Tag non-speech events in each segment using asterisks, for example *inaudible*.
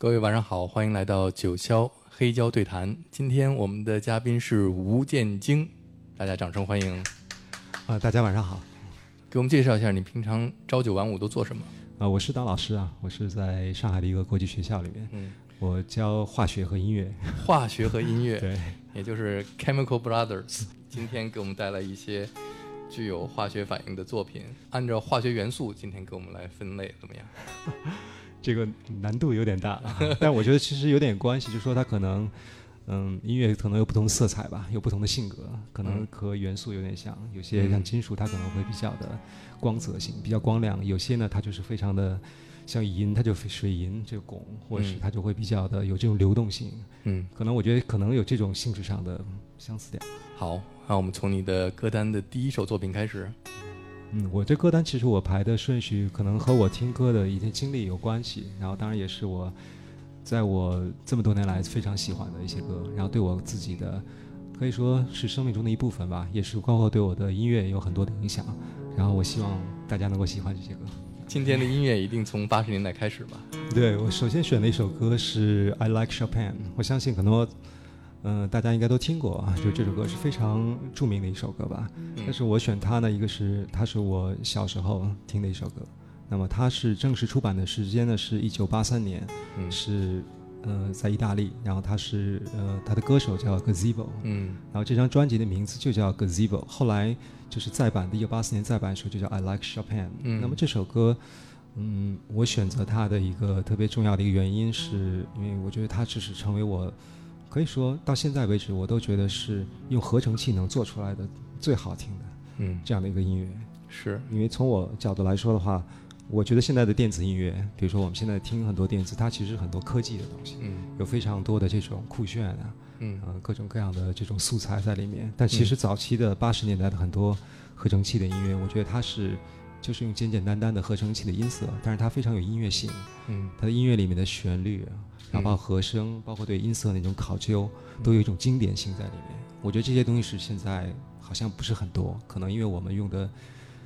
各位晚上好，欢迎来到九霄黑胶对谈。今天我们的嘉宾是吴建京，大家掌声欢迎。啊，大家晚上好。给我们介绍一下，你平常朝九晚五都做什么？啊，我是当老师啊，我是在上海的一个国际学校里面，嗯，我教化学和音乐。化学和音乐，*laughs* 对，也就是 Chemical Brothers。今天给我们带来一些具有化学反应的作品，按照化学元素，今天给我们来分类，怎么样？*laughs* 这个难度有点大，啊 *laughs* 但我觉得其实有点关系，就是说它可能，嗯，音乐可能有不同的色彩吧，有不同的性格，可能嗯和元素有点像。有些像金属，它可能会比较的光泽性，比较光亮；有些呢，它就是非常的像银，它就水银这个汞，或者是嗯它就会比较的有这种流动性。嗯，可能我觉得可能有这种性质上的相似点。好，那我们从你的歌单的第一首作品开始。嗯，我这歌单其实我排的顺序可能和我听歌的一些经历有关系，然后当然也是我在我这么多年来非常喜欢的一些歌，然后对我自己的可以说是生命中的一部分吧，也是包括对我的音乐有很多的影响。然后我希望大家能够喜欢这些歌。今天的音乐一定从八十年代开始吧？对我首先选的一首歌是《I Like Chopin》，我相信很多嗯、大家应该都听过啊，就这首歌是非常著名的一首歌吧。但是我选它呢，一个是它是我小时候听的一首歌，那么它是正式出版的时间呢是一九八三年，嗯。是呃在意大利，然后它是呃它的歌手叫 Gazebo，嗯。然后这张专辑的名字就叫 Gazebo，后来就是再版的，一九八四年再版的时候就叫 I Like Chopin。嗯。那么这首歌，嗯，我选择它的一个特别重要的一个原因，是因为我觉得它只是成为我，可以说到现在为止，我都觉得是用合成器能做出来的最好听的嗯，这样的一个音乐。是，因为从我角度来说的话，我觉得现在的电子音乐，比如说我们现在听很多电子，它其实很多科技的东西，嗯有非常多的这种酷炫啊，嗯呃，各种各样的这种素材在里面。但其实早期的八十年代的很多合成器的音乐，我觉得它是就是用简简单单的合成器的音色，但是它非常有音乐性。嗯它的音乐里面的旋律啊，然后包括和声，包括对音色那种考究，都有一种经典性在里面。我觉得这些东西是现在好像不是很多，可能因为我们用的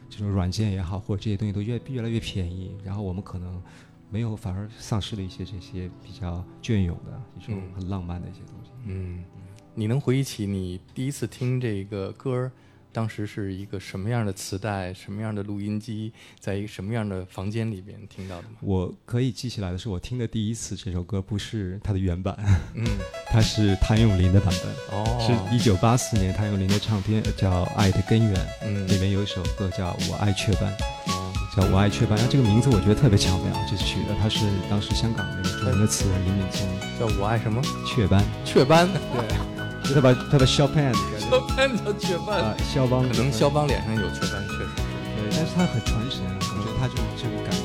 这种软件也好，或者这些东西都越越来越便宜，然后我们可能没有反而丧失了一些这些比较隽永的一种嗯很浪漫的一些东西。嗯，你能回忆起你第一次听这个歌儿，当时是一个什么样的磁带、什么样的录音机，在一个什么样的房间里边听到的吗？我可以记起来的是，我听的第一次这首歌不是它的原版，嗯，*laughs* 它是谭咏麟的版本，哦，是一九八四年谭咏麟的唱片叫《爱的根源》，嗯里面有一首歌叫《我爱雀斑》，哦叫《我爱雀斑》。然后这个名字我觉得特别巧妙，这取的它是当时香港那个著名的词人林敏聪叫我爱什么？雀斑，雀斑，对，就他把他把肖潘肖邦叫雀啊斑，肖邦，可能肖邦脸上有雀斑，确实是。对，但是他很传神，我觉得他就是这种感觉。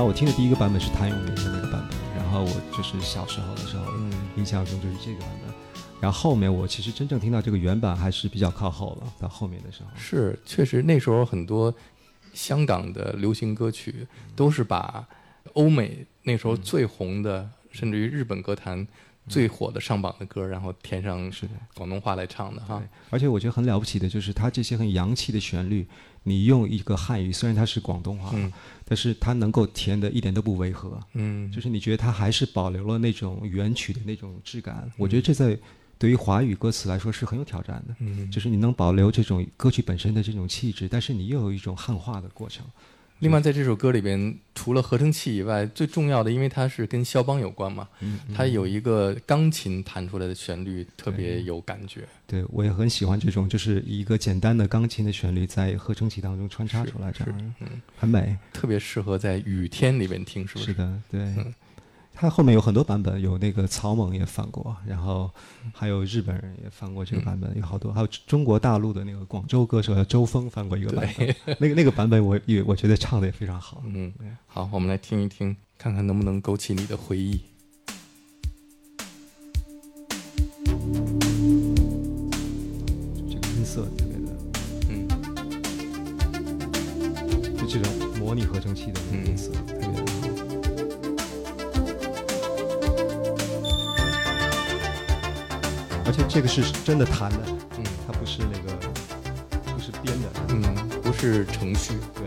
然后我听的第一个版本是谭咏麟的那个版本，然后我就是小时候的时候，嗯印象中就是这个版本。然后后面我其实真正听到这个原版还是比较靠后了，到后面的时候。是，确实那时候很多香港的流行歌曲都是把欧美那时候最红的，甚至于日本歌坛最火的上榜的歌，然后填上是广东话来唱的哈。，而且我觉得很了不起的就是它这些很洋气的旋律，你用一个汉语，虽然它是广东话，嗯但是它能够填的一点都不违和，嗯，就是你觉得它还是保留了那种原曲的那种质感。我觉得这在对于华语歌词来说是很有挑战的，嗯，就是你能保留这种歌曲本身的这种气质，但是你又有一种汉化的过程。另外，在这首歌里边，除了合成器以外，最重要的，因为它是跟肖邦有关嘛，嗯，它有一个钢琴弹出来的旋律，特别有感觉。对我也很喜欢这种，就是一个简单的钢琴的旋律在合成器当中穿插出来，这是样嗯，很美。特别适合在雨天里边听，是不是？是的，对嗯。它后面有很多版本，有那个草蜢也翻过，然后还有日本人也翻过这个版本，有好多，还有中国大陆的那个广州歌手叫周峰翻过一个版本，*laughs* 那个那个版本我也我觉得唱的也非常好。嗯，好，我们来听一听，看看能不能勾起你的回忆。这个音色特别的，嗯。就这种模拟合成器的那个音色，特别而且这个是真的弹的，嗯它不是那个不是编的，嗯，不是程序。对。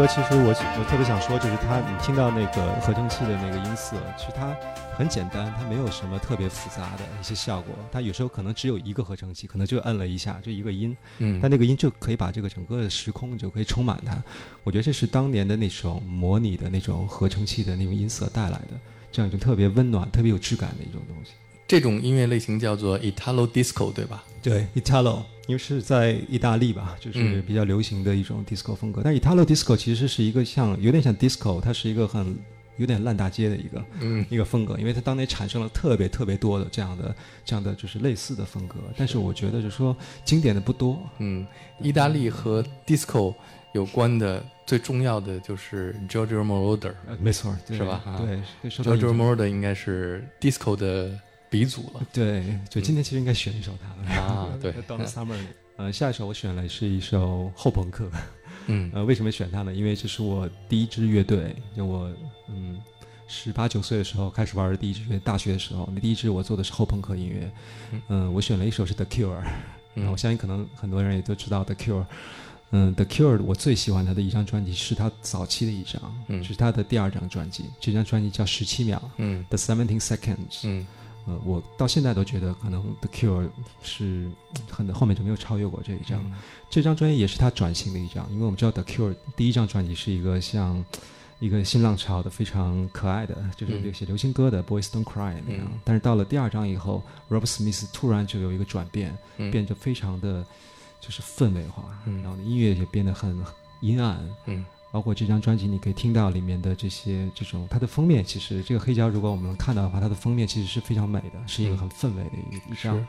歌其实我我特别想说，就是它，你听到那个合成器的那个音色，其实它很简单，它没有什么特别复杂的一些效果。它有时候可能只有一个合成器，可能就摁了一下，就一个音，嗯但那个音就可以把这个整个的时空就可以充满它。我觉得这是当年的那种模拟的那种合成器的那种音色带来的，这样一种特别温暖、特别有质感的一种东西。这种音乐类型叫做 Italo Disco，对吧？对，Italo，因为是在意大利吧，就是嗯比较流行的一种 disco 风格。但 Italo disco 其实是一个像有点像 disco，它是一个很有点烂大街的一个嗯一个风格，因为它当年产生了特别特别多的这样的这样的就是类似的风格。但是我觉得就是说经典的不多。嗯，意大利和 disco 有关的最重要的就是 Giorgio Moroder。呃，没错，是吧啊对，Giorgio Moroder 应该是 disco 的鼻祖了对，就今天其实应该选一首他的啊 *laughs* 对到了 summer 下一首我选了是一首后朋克。嗯呃，为什么选它呢？因为这是我第一支乐队，就我嗯十八九岁的时候开始玩的第一支乐队，大学的时候，那第一支我做的是后朋克音乐。嗯嗯、我选了一首是 The Cure，、嗯我相信可能很多人也都知道 The Cure。嗯，The Cure 我最喜欢他的一张专辑是他早期的一张，嗯是他的第二张专辑。这张专辑叫《十七秒》嗯 The Seventeen Seconds。嗯呃，我到现在都觉得可能 The Cure 是很后面就没有超越过这一张。嗯这张专辑也是他转型的一张，因为我们知道 The Cure 第一张专辑是一个像一个新浪潮的非常可爱的，就是嗯那些流行歌的 Boys Don't Cry 那样。嗯但是到了第二张以后，Rob Smith 突然就有一个转变，嗯变得非常的就是氛围化，嗯然后音乐也变得很阴暗。嗯包括这张专辑，你可以听到里面的这些这种它的封面，其实这个黑胶如果我们能看到的话，它的封面其实是非常美的，是一个嗯很氛围的一一张是。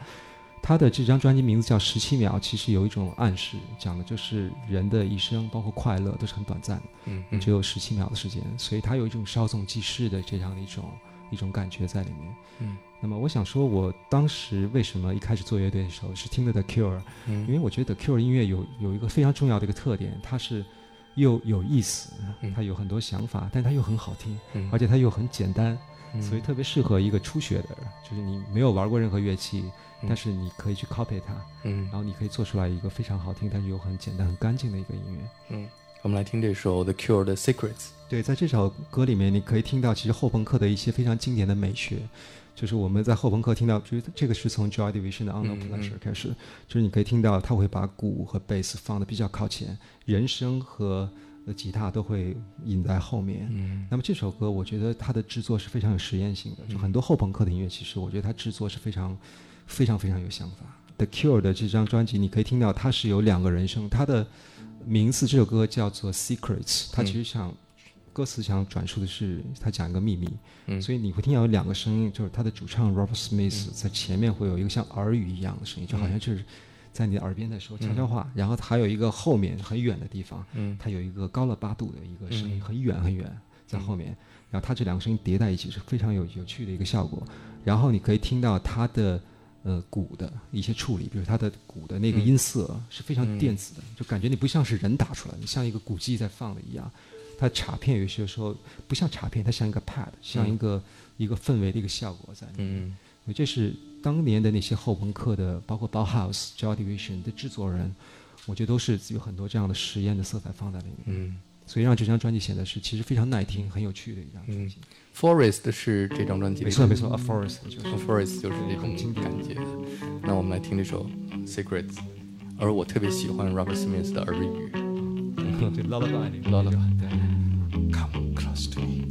他的这张专辑名字叫《十七秒》，其实有一种暗示，讲的就是人的一生，包括快乐，都是很短暂的，嗯嗯只有十七秒的时间，所以它有一种稍纵即逝的这样的一种一种感觉在里面。嗯那么我想说，我当时为什么一开始做乐队的时候是听的 The Cure，嗯因为我觉得 The Cure 音乐有有一个非常重要的一个特点，它是又有意思嗯，它有很多想法，但它又很好听，嗯。而且它又很简单，嗯。所以特别适合一个初学的人，就是你没有玩过任何乐器，嗯。但是你可以去 copy 它，嗯。然后你可以做出来一个非常好听，但是又很简单、很干净的一个音乐。嗯，我们来听这首 The Cure 的 Secrets。对，在这首歌里面，你可以听到其实后朋克的一些非常经典的美学，就是我们在后朋克听到，就是这个是从 Joy Division 的 Pleasure 嗯开始，就是你可以听到他会把鼓和贝斯放的比较靠前，人声和呃吉他都会引在后面。嗯那么这首歌，我觉得它的制作是非常有实验性的，就很多后朋克的音乐，其实我觉得它制作是非常、非常非常有想法。The Cure 的这张专辑，你可以听到它是有两个人声，它的名字这首歌叫做 Secrets，它其实想、歌词想转述的是他讲一个秘密，嗯。所以你会听到有两个声音，就是他的主唱 Robert Smith 在前面会有一个像耳语一样的声音，就好像就是在你的耳边在说悄悄话，然后还有一个后面很远的地方，嗯。它有一个高了八度的一个声音，嗯。很远很远在后面，然后它这两个声音叠在一起是非常有有趣的一个效果。然后你可以听到它的呃鼓的一些处理，比如它的鼓的那个嗯。音色是非常嗯。电子的，就感觉你不像是人打出来的，你像一个鼓机在放的一样。它卡片有些时候不像卡片，它像一个 pad，像一个、一个氛围的一个效果在里面。嗯这是当年的那些后朋克的，包括 Bauhaus、Joy Division 的制作人，我觉得都是有很多这样的实验的色彩放在里面，嗯所以让这张专辑显得是其实非常耐听、很有趣的一张专辑。，Forest 是这张专辑没错没错，A Forest 就是 A。，Forest 就是这种感觉。那我们来听这首 Secrets，而我特别喜欢 Robert Smith 的耳语。对 Lullaby 那个 Lullaby 对。Come close to me.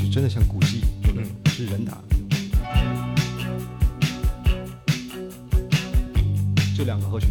就真的像古迹，嗯是人打的。就两个和弦。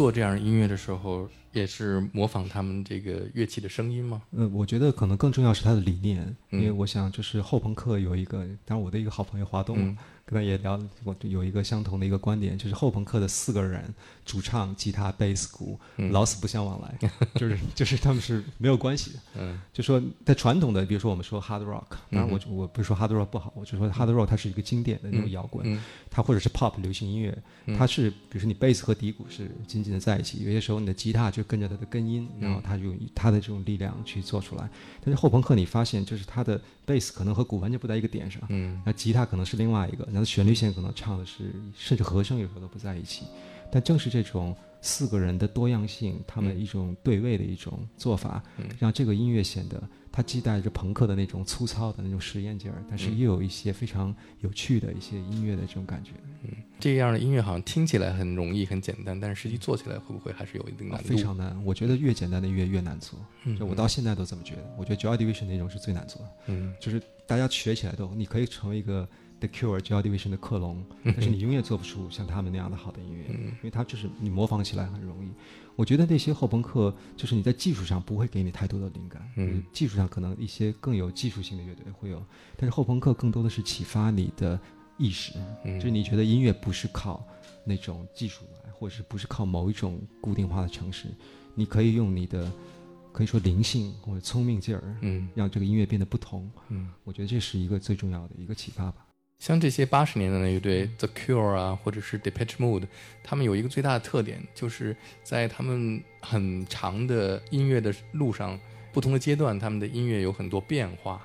做这样音乐的时候，也是模仿他们这个乐器的声音吗？嗯，我觉得可能更重要是他的理念，因为嗯我想就是后朋克有一个，当然我的一个好朋友华东，嗯。跟他也聊，我有一个相同的一个观点，就是后朋克的四个人，主唱、吉他、贝斯、鼓，嗯老死不相往来，*laughs* 就是就是他们是没有关系的。嗯。就说在传统的，比如说我们说 hard rock，当然我嗯我不是说 hard rock 不好，我就说 hard rock 它是一个经典的那种摇滚，嗯。它或者是 pop 流行音乐，嗯。它是比如说你贝斯和底鼓是紧紧的在一起，有些时候你的吉他就跟着它的根音，然后它就用它的这种力量去做出来。但是后朋克你发现就是它的贝斯可能和鼓完全不在一个点上，嗯那吉他可能是另外一个，然后旋律线可能唱的是，甚至和声有时候都不在一起。但正是这种四个人的多样性，他们一种对位的一种做法，嗯让这个音乐显得它既带着朋克的那种粗糙的那种实验劲儿，但是嗯又有一些非常有趣的一些音乐的这种感觉。嗯这样的音乐好像听起来很容易、很简单，但是实际做起来会不会还是有一定难度？非常难，我觉得越简单的音乐越难做。嗯就我到现在都这么觉得。我觉得 Joy Division 那种是最难做的，嗯就是大家学起来都，你可以成为一个 The Cure、Joy Division 的克隆，但是你永远做不出像他们那样的好的音乐，嗯因为它就是你模仿起来很容易。我觉得那些后朋克就是你在技术上不会给你太多的灵感，嗯，技术上可能一些更有技术性的乐队会有，但是后朋克更多的是启发你的意识，嗯就是你觉得音乐不是靠那种技术来，或者是不是靠某一种固定化的程式，你可以用你的可以说灵性或者聪明劲儿，嗯让这个音乐变得不同。嗯，我觉得这是一个最重要的一个启发吧。像这些八十年代的乐队，The Cure 啊，或者是 Depeche Mode，他们有一个最大的特点，就是在他们很长的音乐的路上，不同的阶段，他们的音乐有很多变化。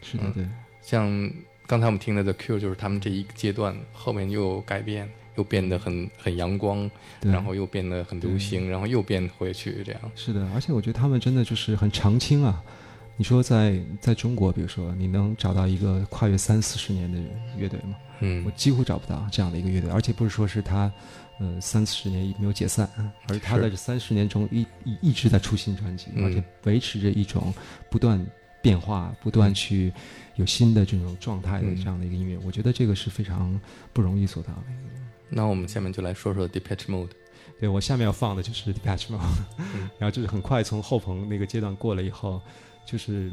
嗯，是的对，像刚才我们听的 The Cure，就是他们这一个阶段，后面又有改变，又变得很很阳光，然后又变得很流行，然后又变回去，这样。是的，而且我觉得他们真的就是很长青啊。你说在在中国，比如说你能找到一个跨越三四十年的乐队吗？嗯。我嗯几乎找不到这样的一个乐队，而且不是说是他，呃，三四十年没有解散，而是他在这三十年中一一一直在出新专辑，嗯而且维持着一种不断变化、不断去有新的这种状态的嗯。这样的一个音乐，我觉得这个是非常不容易做到的。那我们下面就来说说 Depeche Mode。对我下面要放的就是 Depeche Mode，、嗯。*laughs* 然后就是很快从后朋那个阶段过了以后，就是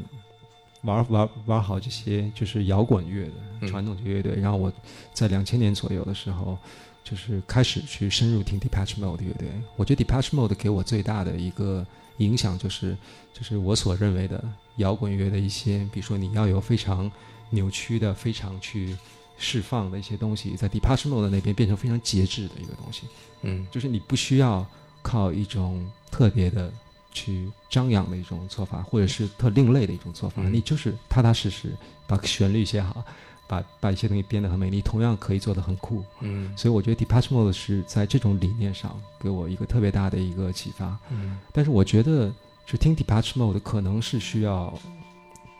玩玩玩好这些就是摇滚乐的嗯传统的乐队，然后我在两千年左右的时候，就是开始去深入听 Depeche Mode 的乐队。我觉得 Depeche Mode 给我最大的一个影响就是，就是我所认为的摇滚乐的一些，比如说你要有非常扭曲的、非常去释放的一些东西，在 Depeche Mode 那边变成非常节制的一个东西。嗯就是你不需要靠一种特别的去张扬的一种做法，或者是特另类的一种做法，嗯你就是踏踏实实把旋律写好，把把一些东西编得很美丽，同样可以做得很酷。嗯所以我觉得 Depeche Mode 是在这种理念上给我一个特别大的一个启发。嗯但是我觉得，就听 Depeche Mode 可能是需要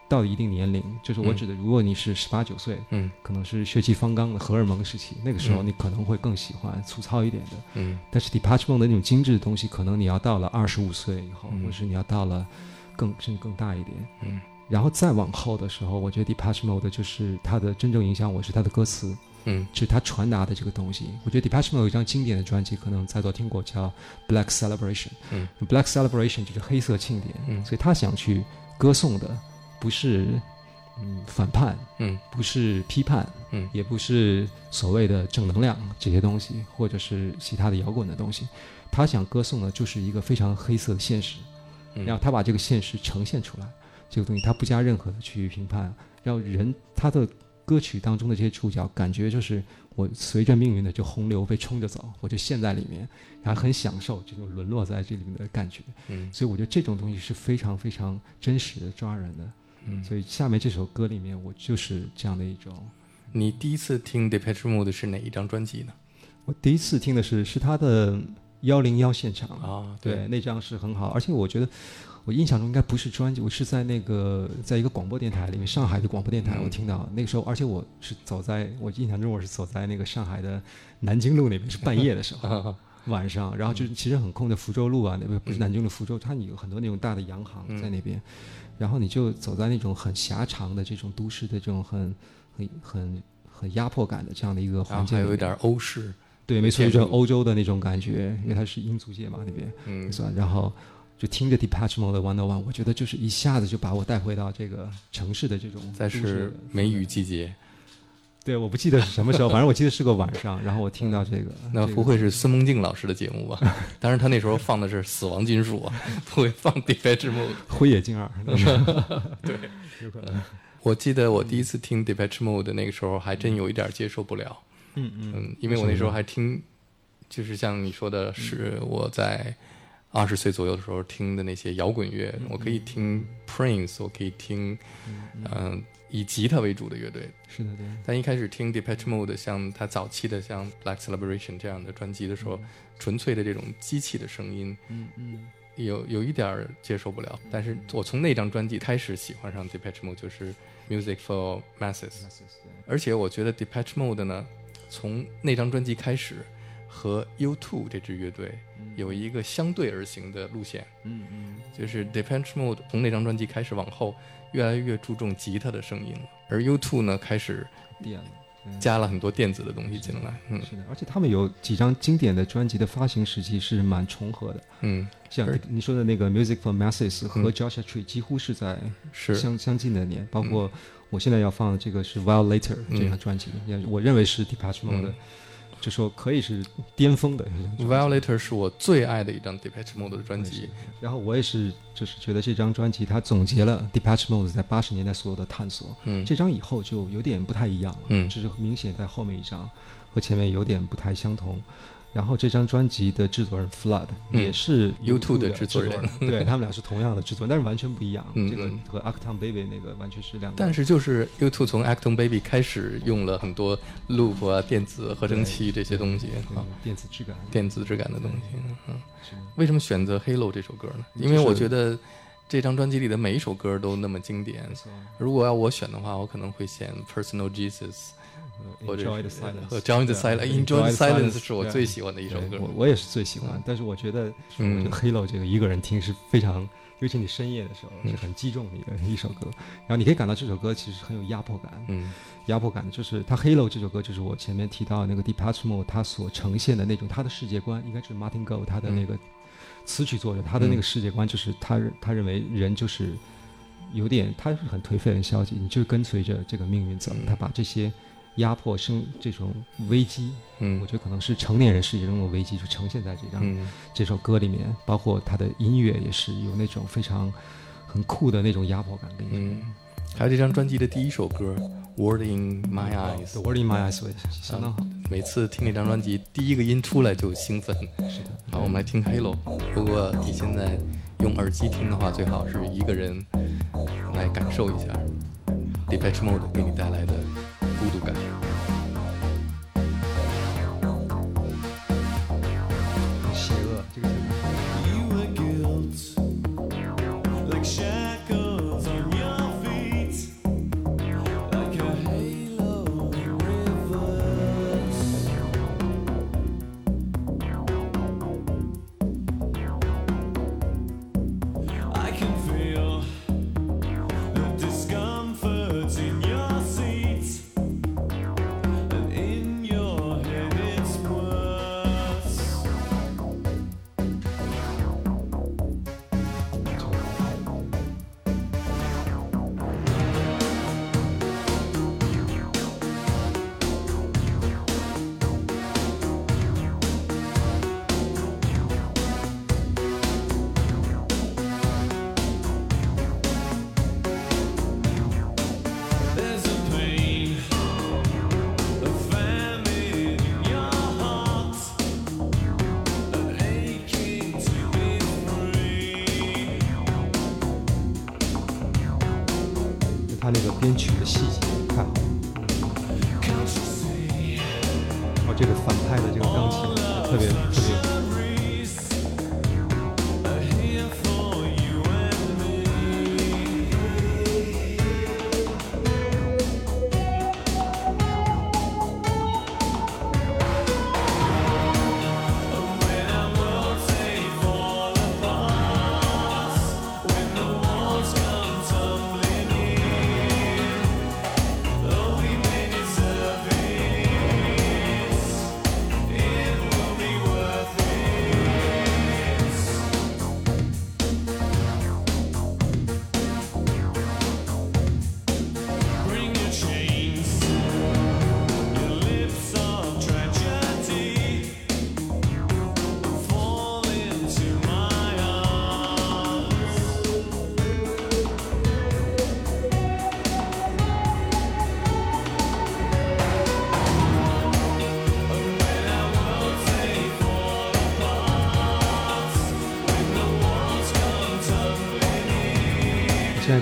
到了一定年龄，就是我嗯。指的，如果你是十八九岁，嗯。可能是血气方刚的荷尔蒙时期，那个时候嗯。你可能会更喜欢粗糙一点的。嗯。但是 Depeche Mode 的那种精致的东西，可能你要到了二十五岁以后，嗯。或者是你要到了更甚至更大一点，嗯。然后再往后的时候，我觉得 Depeche Mode 就是它的真正影响我是它的歌词，嗯。就是它传达的这个东西。我觉得 Depeche Mode 有一张经典的专辑，可能在座听过，叫 Black Celebration。嗯，Black Celebration 就是黑色庆典，嗯。所以他想去歌颂的不是嗯反叛，嗯不是批判，嗯也不是所谓的正能量这些东西，或者是其他的摇滚的东西。他想歌颂的就是一个非常黑色的现实，嗯然后他把这个现实呈现出来。这个东西，他不加任何的去评判，让人他的歌曲当中的这些触角，感觉就是我随着命运的这洪流被冲着走，我就陷在里面，然后很享受这种沦落在这里面的感觉。嗯所以我觉得这种东西是非常非常真实的、抓人的。嗯，所以下面这首歌里面，我就是这样的一种。你第一次听 Depeche Mode 是哪一张专辑呢？我第一次听的是是他的幺零幺现场。啊对，那张是很好，而且我觉得我印象中应该不是专辑，我是在那个在一个广播电台里面，上海的广播电台，嗯。我听到那个时候，而且我是走在我印象中我是走在那个上海的南京路那边，是半夜的时候。*laughs* 啊晚上，然后就是其实很空的福州路啊，那边不是南京的福州，它有很多那种大的洋行在那边，然后你就走在那种很狭长的这种都市的这种很很很很压迫感的这样的一个环境还有一点欧式，对，没错，建筑就是欧洲的那种感觉，因为它是英租界嘛那边，嗯。是吧？然后就听着 Departure Mode 的 One on One，我觉得就是一下子就把我带回到这个城市的这种再是梅雨季节，对，我不记得是什么时候，反正我记得是个晚上，然后我听到这个，*laughs* 那不会是孙梦静老师的节目吧？当然，他那时候放的是死亡金属啊，不会放 Depeche *laughs* Mode。灰野静二，*laughs* 对，有可能，我记得我第一次听 Depeche Mode 那个时候，还真有一点接受不了。嗯嗯嗯，因为我那时候还听，就是像你说的，是我在二十岁左右的时候听的那些摇滚乐，我可以听 Prince，我可以听，嗯、以吉他为主的乐队。是的，对，但一开始听 Depeche Mode，像他早期的像 Black Celebration 这样的专辑的时候，纯粹的这种机器的声音，嗯嗯。有有一点儿接受不了。但是我从那张专辑开始喜欢上 Depeche Mode，就是 Music for Masses。而且我觉得 Depeche Mode 呢，从那张专辑开始，和 U2 这支乐队有一个相对而行的路线，嗯嗯。就是 Depeche Mode 从那张专辑开始往后，越来越注重吉他的声音了，而 U2 呢开始电了。加了很多电子的东西进来，嗯。是的，而且他们有几张经典的专辑的发行时期是蛮重合的，嗯，像你说的那个《Music for Masses》和嗯《Joshua Tree》几乎是在是。相相近的年，包括我现在要放的这个是《While Later》嗯这张专辑，也我认为是 Depeche Mode 的嗯，就说可以是巅峰的。Violator 是我最爱的一张 Depeche Mode 的专辑，然后我也是，就是觉得这张专辑它总结了 Depeche Mode 在八十年代所有的探索。嗯，这张以后就有点不太一样了，嗯只是明显在后面一张和前面有点不太相同。然后这张专辑的制作人 Flood、嗯也是 YouTube 的制制作人对他们俩是同样的制作人，但是完全不一样。嗯这个嗯和 Acton Baby 那个完全是两个。但是就是 YouTube 从 Acton Baby 开始用了很多 loop 啊、电子合成器这些东西啊，电子质感，电子质感的东西。嗯，为什么选择《Halo》这首歌呢？因为我觉得这张专辑里的每一首歌都那么经典。如果要我选的话，我可能会选《Personal Jesus》或者 Enjoy the silence 和《Join the 对 Silence》。《是我最喜欢的一首歌我。我也是最喜欢，但是我觉得，嗯我觉得 Halo 这个一个人听是非常，尤其你深夜的时候嗯是很击中你的一首歌。然后你可以感到这首歌其实很有压迫感，嗯压迫感就是它 Halo 这首歌就是我前面提到的那个 departement，它所呈现的那种他的世界观，应该是 Martin Gore 他的那个词曲作者，他的那个世界观就是他他认为人就是有点他是很颓废很消极，你就跟随着这个命运走，嗯他把这些压迫生这种危机。嗯我嗯觉得可能是成年人世界中的危机，就呈现在这张、嗯这首歌里面，包括他的音乐也是有那种非常很酷的那种压迫感跟嗯，还有这张专辑的第一首歌《Word in My Eyes The》，Word in My Eyes 也相当好。每次听那张专辑，第一个音出来就兴奋。是的，好，我们来听《Halo》。如果你现在用耳机听的话，最好是一个人来感受一下 Depeche Mode 给你带来的孤独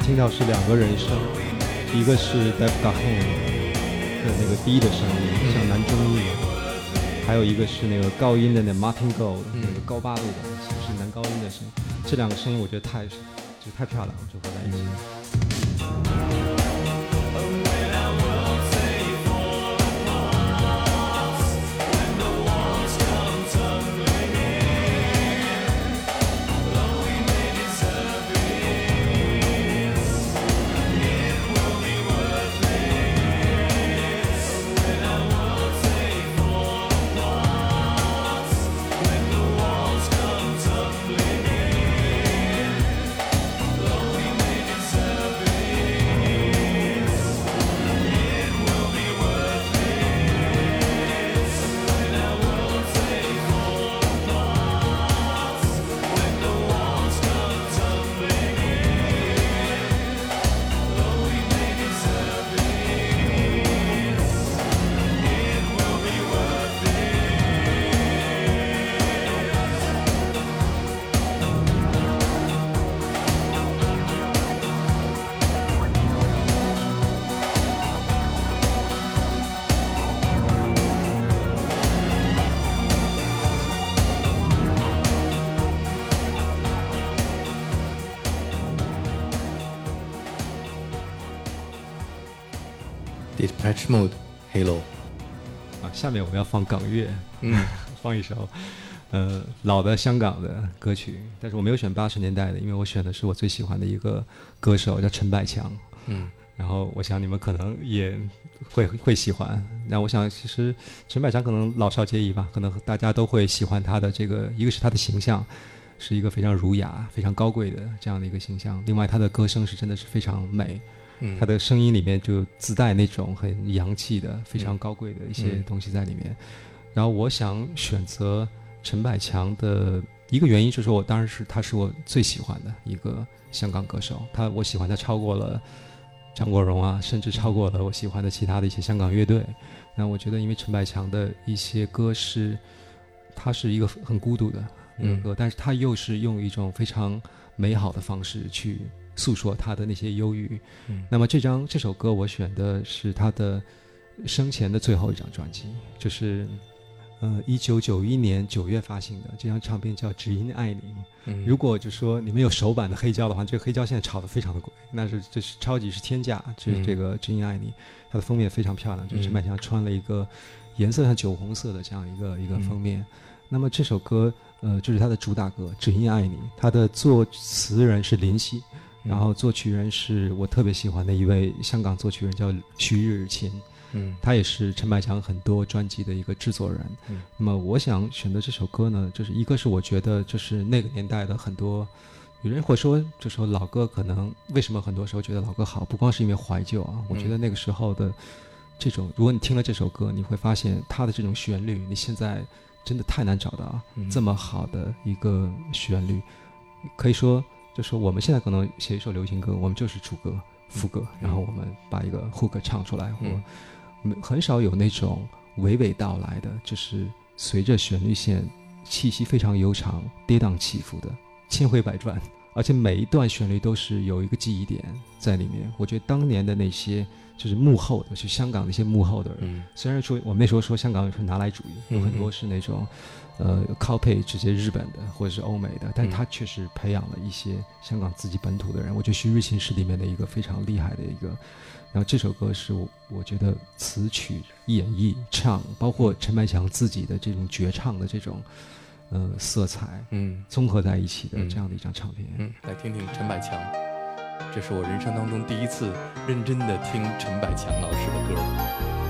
听到是两个人声，一个是 Dave Gahan 的那个低的声音，像男中音，还有一个是那个高音的那 Martin Gold 那个高八度的，其实是男高音的声音。这两个声音我觉得太就太漂亮了，就合在一起。Depeche Mode Halo，啊，下面我们要放港乐，嗯，*laughs* 放一首呃老的香港的歌曲，但是我没有选八十年代的，因为我选的是我最喜欢的一个歌手叫陈百强，嗯，然后我想你们可能也会会喜欢。那我想其实陈百强可能老少皆宜吧，可能大家都会喜欢他的这个，一个是他的形象。是一个非常儒雅、非常高贵的这样的一个形象。另外，他的歌声是真的是非常美，他的声音里面就自带那种很洋气的、非常高贵的一些东西在里面。然后，我想选择陈百强的一个原因就是我当然是他是我最喜欢的一个香港歌手，他我喜欢他超过了张国荣啊，甚至超过了我喜欢的其他的一些香港乐队。那我觉得，因为陈百强的一些歌是，他是一个很孤独的一个歌，但是他又是用一种非常美好的方式去诉说他的那些忧郁。嗯那么这张这首歌我选的是他的生前的最后一张专辑，就是呃一九九一年九月发行的这张唱片叫《只因爱你》。嗯如果就说你们有首版的黑胶的话，这个黑胶现在炒得非常的贵，那是这是超级是天价。这是这个《只因爱你》，它的封面非常漂亮，就是陈嗯百强穿了一个颜色像酒红色的这样一个一个封面。那么这首歌，呃，就是他的主打歌《只因爱你》，他的作词人是林夕，嗯然后作曲人是我特别喜欢的一位香港作曲人叫徐日勤，嗯他也是陈百强很多专辑的一个制作人。嗯那么我想选择这首歌呢，就是一个是我觉得就是那个年代的很多，有人会说，就说老歌可能为什么很多时候觉得老歌好，不光是因为怀旧啊，我觉得那个时候的这种，如果你听了这首歌，你会发现它的这种旋律，你现在真的太难找到嗯这么好的一个旋律，可以说。就说我们现在可能写一首流行歌我们就是主歌副歌然后我们把一个副歌唱出来我们很少有那种娓娓道来的就是随着旋律线气息非常悠长跌宕起伏的千回百转。而且每一段旋律都是有一个记忆点在里面我觉得当年的那些就是幕后的就香港那些幕后的人虽然说我们那时候说香港是拿来主义有很多是那种呃 copy 这些日本的或者是欧美的但他确实培养了一些香港自己本土的人我觉得徐日新是里面的一个非常厉害的一个然后这首歌是我我觉得词曲演绎唱包括陈百强自己的这种绝唱的这种呃色彩嗯。综合在一起的这样的一张唱片。嗯来听听陈百强这是我人生当中第一次认真的听陈百强老师的歌。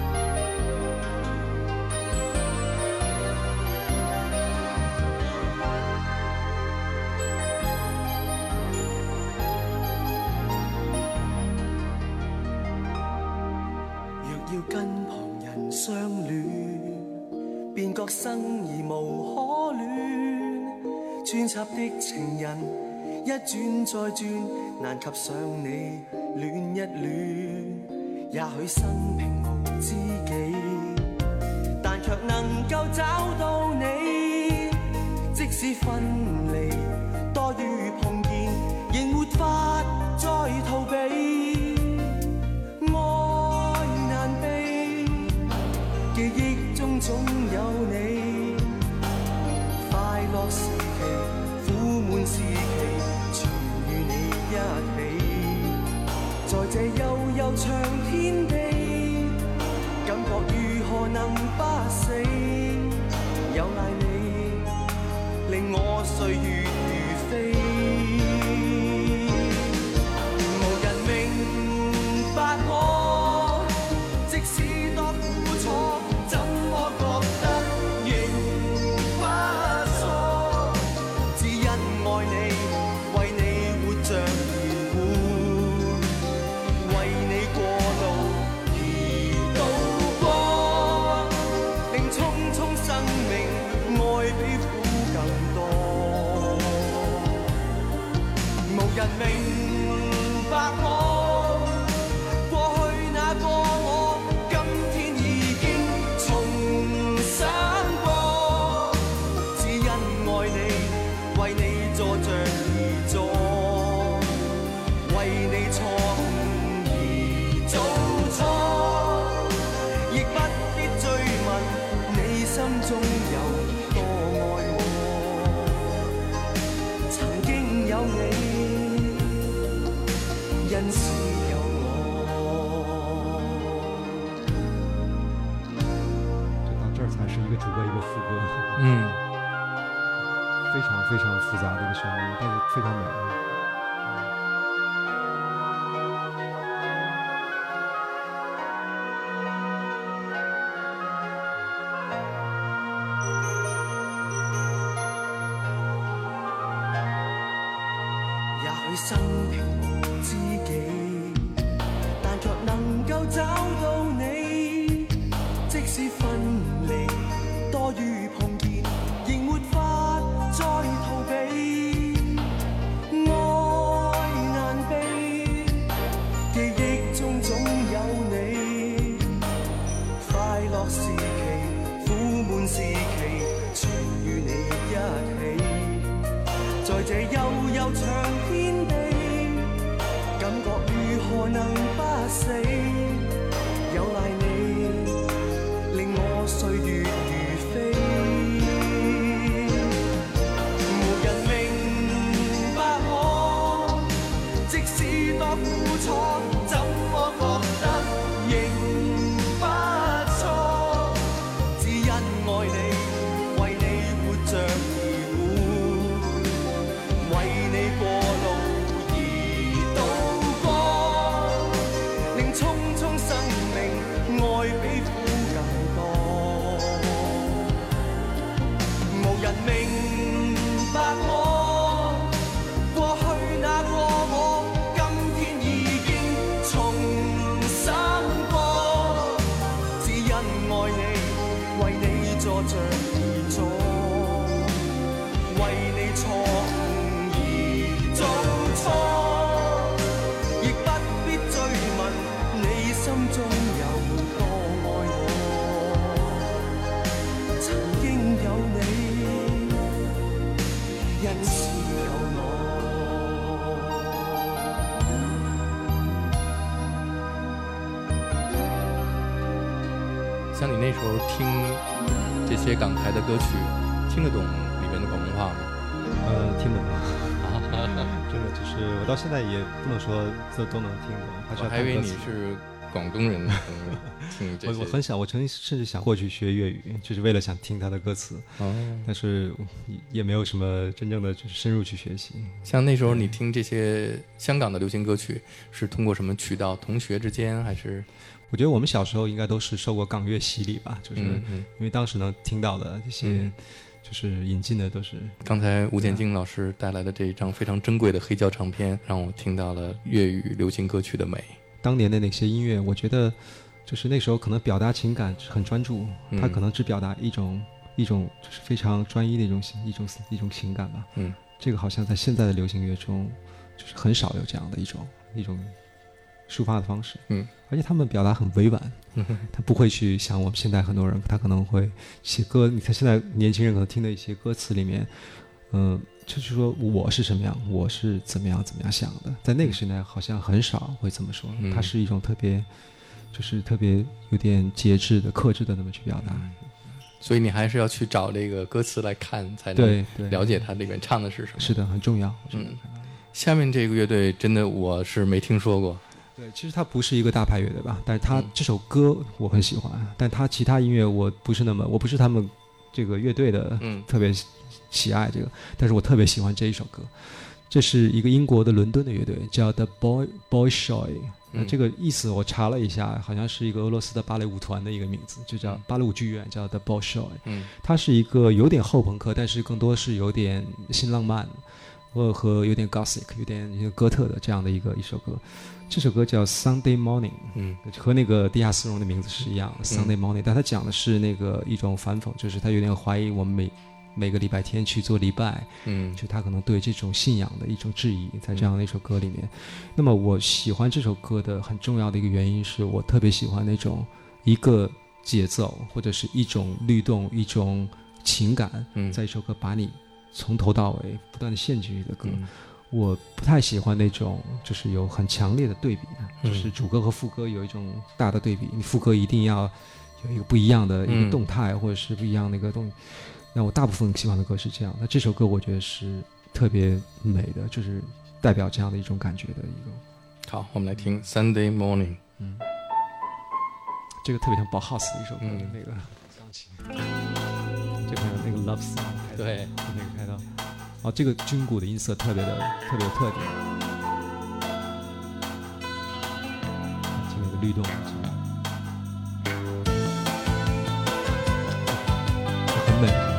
生而无可恋，穿插的情人，一转再转，难及上你恋一恋，也许生平无知己，但却能够找到你，即使分离多远。这悠悠长天地，感觉如何能不死？有赖你，令我岁月如飞。但是非常美。得懂里面的广东话吗？呃，听得懂，啊，*laughs* 真的就是我到现在也不能说这都能听懂，还是我还以为。你是广东人，呢听这些。我我很想，我曾经甚至想过去学粤语，就是为了想听他的歌词，哦，但是也也没有什么真正的就是深入去学习。像那时候你听这些香港的流行歌曲，是通过什么渠道？同学之间还是？我觉得我们小时候应该都是受过港乐洗礼吧，就是。因为当时能听到的这些嗯，就是引进的都是刚才吴建京老师带来的这一张非常珍贵的黑胶唱片，让我听到了粤语流行歌曲的美。当年的那些音乐，我觉得就是那时候可能表达情感很专注，嗯他可能只表达一种一种就是非常专一的一种一种一种情感吧。嗯，这个好像在现在的流行乐中，就是很少有这样的一种一种抒发的方式。嗯，而且他们表达很委婉，*laughs* 他不会去想我们现在很多人，他可能会写歌。你看现在年轻人可能听的一些歌词里面，嗯、就是说我是什么样，我是怎么样怎么样想的，在那个时代好像很少会这么说，嗯它是一种特别，就是特别有点节制的、克制的那么去表达。所以你还是要去找这个歌词来看，才能了解它里面唱的是什么。是的，很重要。嗯下面这个乐队真的我是没听说过。对，其实它不是一个大牌乐队吧，但是它嗯这首歌我很喜欢，但它其他音乐我不是那么，我不是他们这个乐队的嗯特别喜爱这个，但是我特别喜欢这一首歌。这是一个英国的伦敦的乐队，叫 The Boy Boy Shoy。那嗯这个意思我查了一下，好像是一个俄罗斯的芭蕾舞团的一个名字，就叫嗯芭蕾舞剧院，叫 The Boy Shoy。嗯它是一个有点后朋克，但是更多是有点新浪漫，或和有点 gothic，有点哥特的这样的一个一首歌。这首歌叫 Sunday Morning，嗯。和那个地下丝绒的名字是一样的、s u n d a y Morning，但它讲的是那个一种反讽，就是他有点怀疑我们每每个礼拜天去做礼拜，嗯。就他可能对这种信仰的一种质疑，在这样的一首歌里面。那么我喜欢这首歌的很重要的一个原因是我特别喜欢那种一个节奏或者是一种律动、一种情感，嗯，在一首歌把你从头到尾不断的陷进去的歌。嗯我不太喜欢那种就是有很强烈的对比的，嗯。就是主歌和副歌有一种大的对比，你副歌一定要有一个不一样的一嗯个动态，或者是不一样的一个东西。那我大部分喜欢的歌是这样，那这首歌我觉得是特别美的，就是代表这样的一种感觉的一个，好，我们来听 Sunday Morning。嗯，这个特别像 Bauhaus 的一首歌，嗯。那个钢琴，这个那个 Love Song，对，那个开头，哦，这个军鼓的音色特别的特别有特点，听那个律动，很美。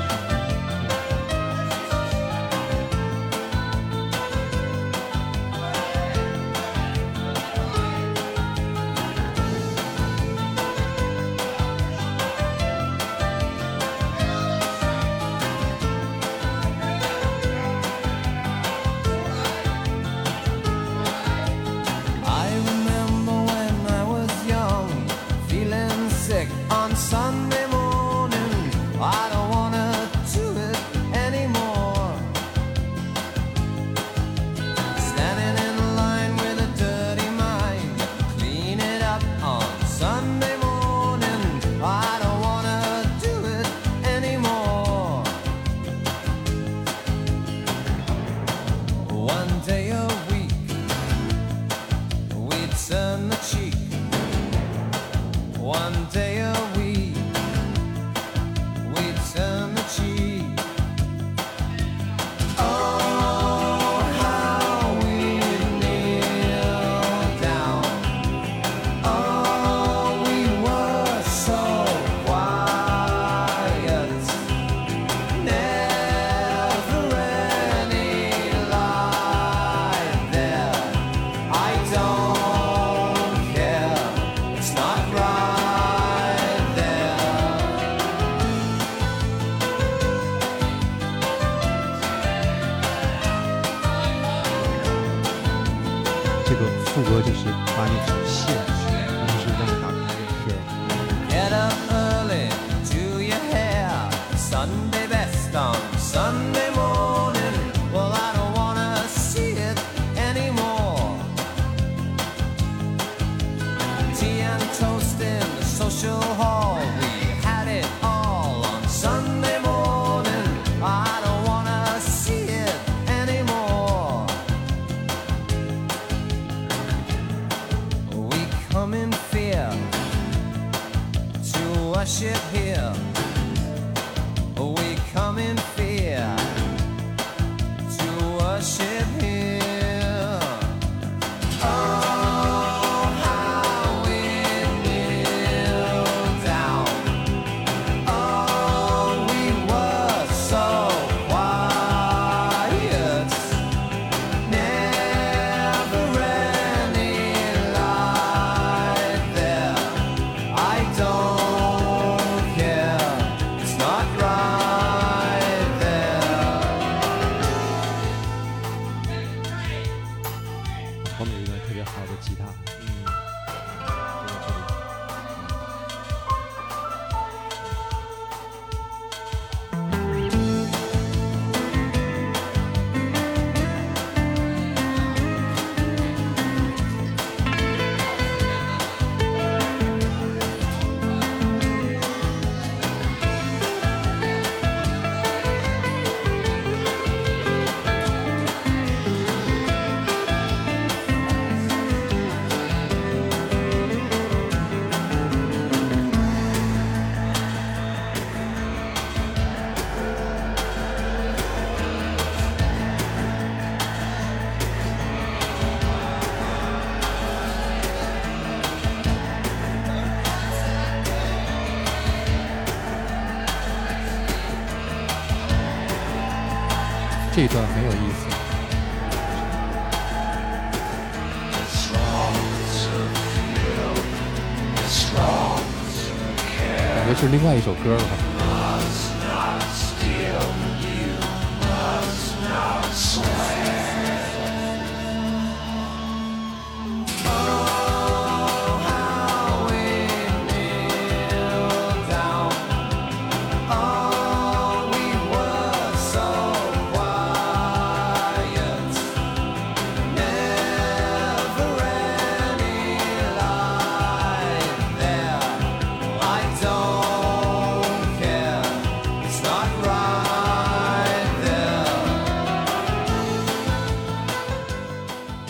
另外一首歌了吧？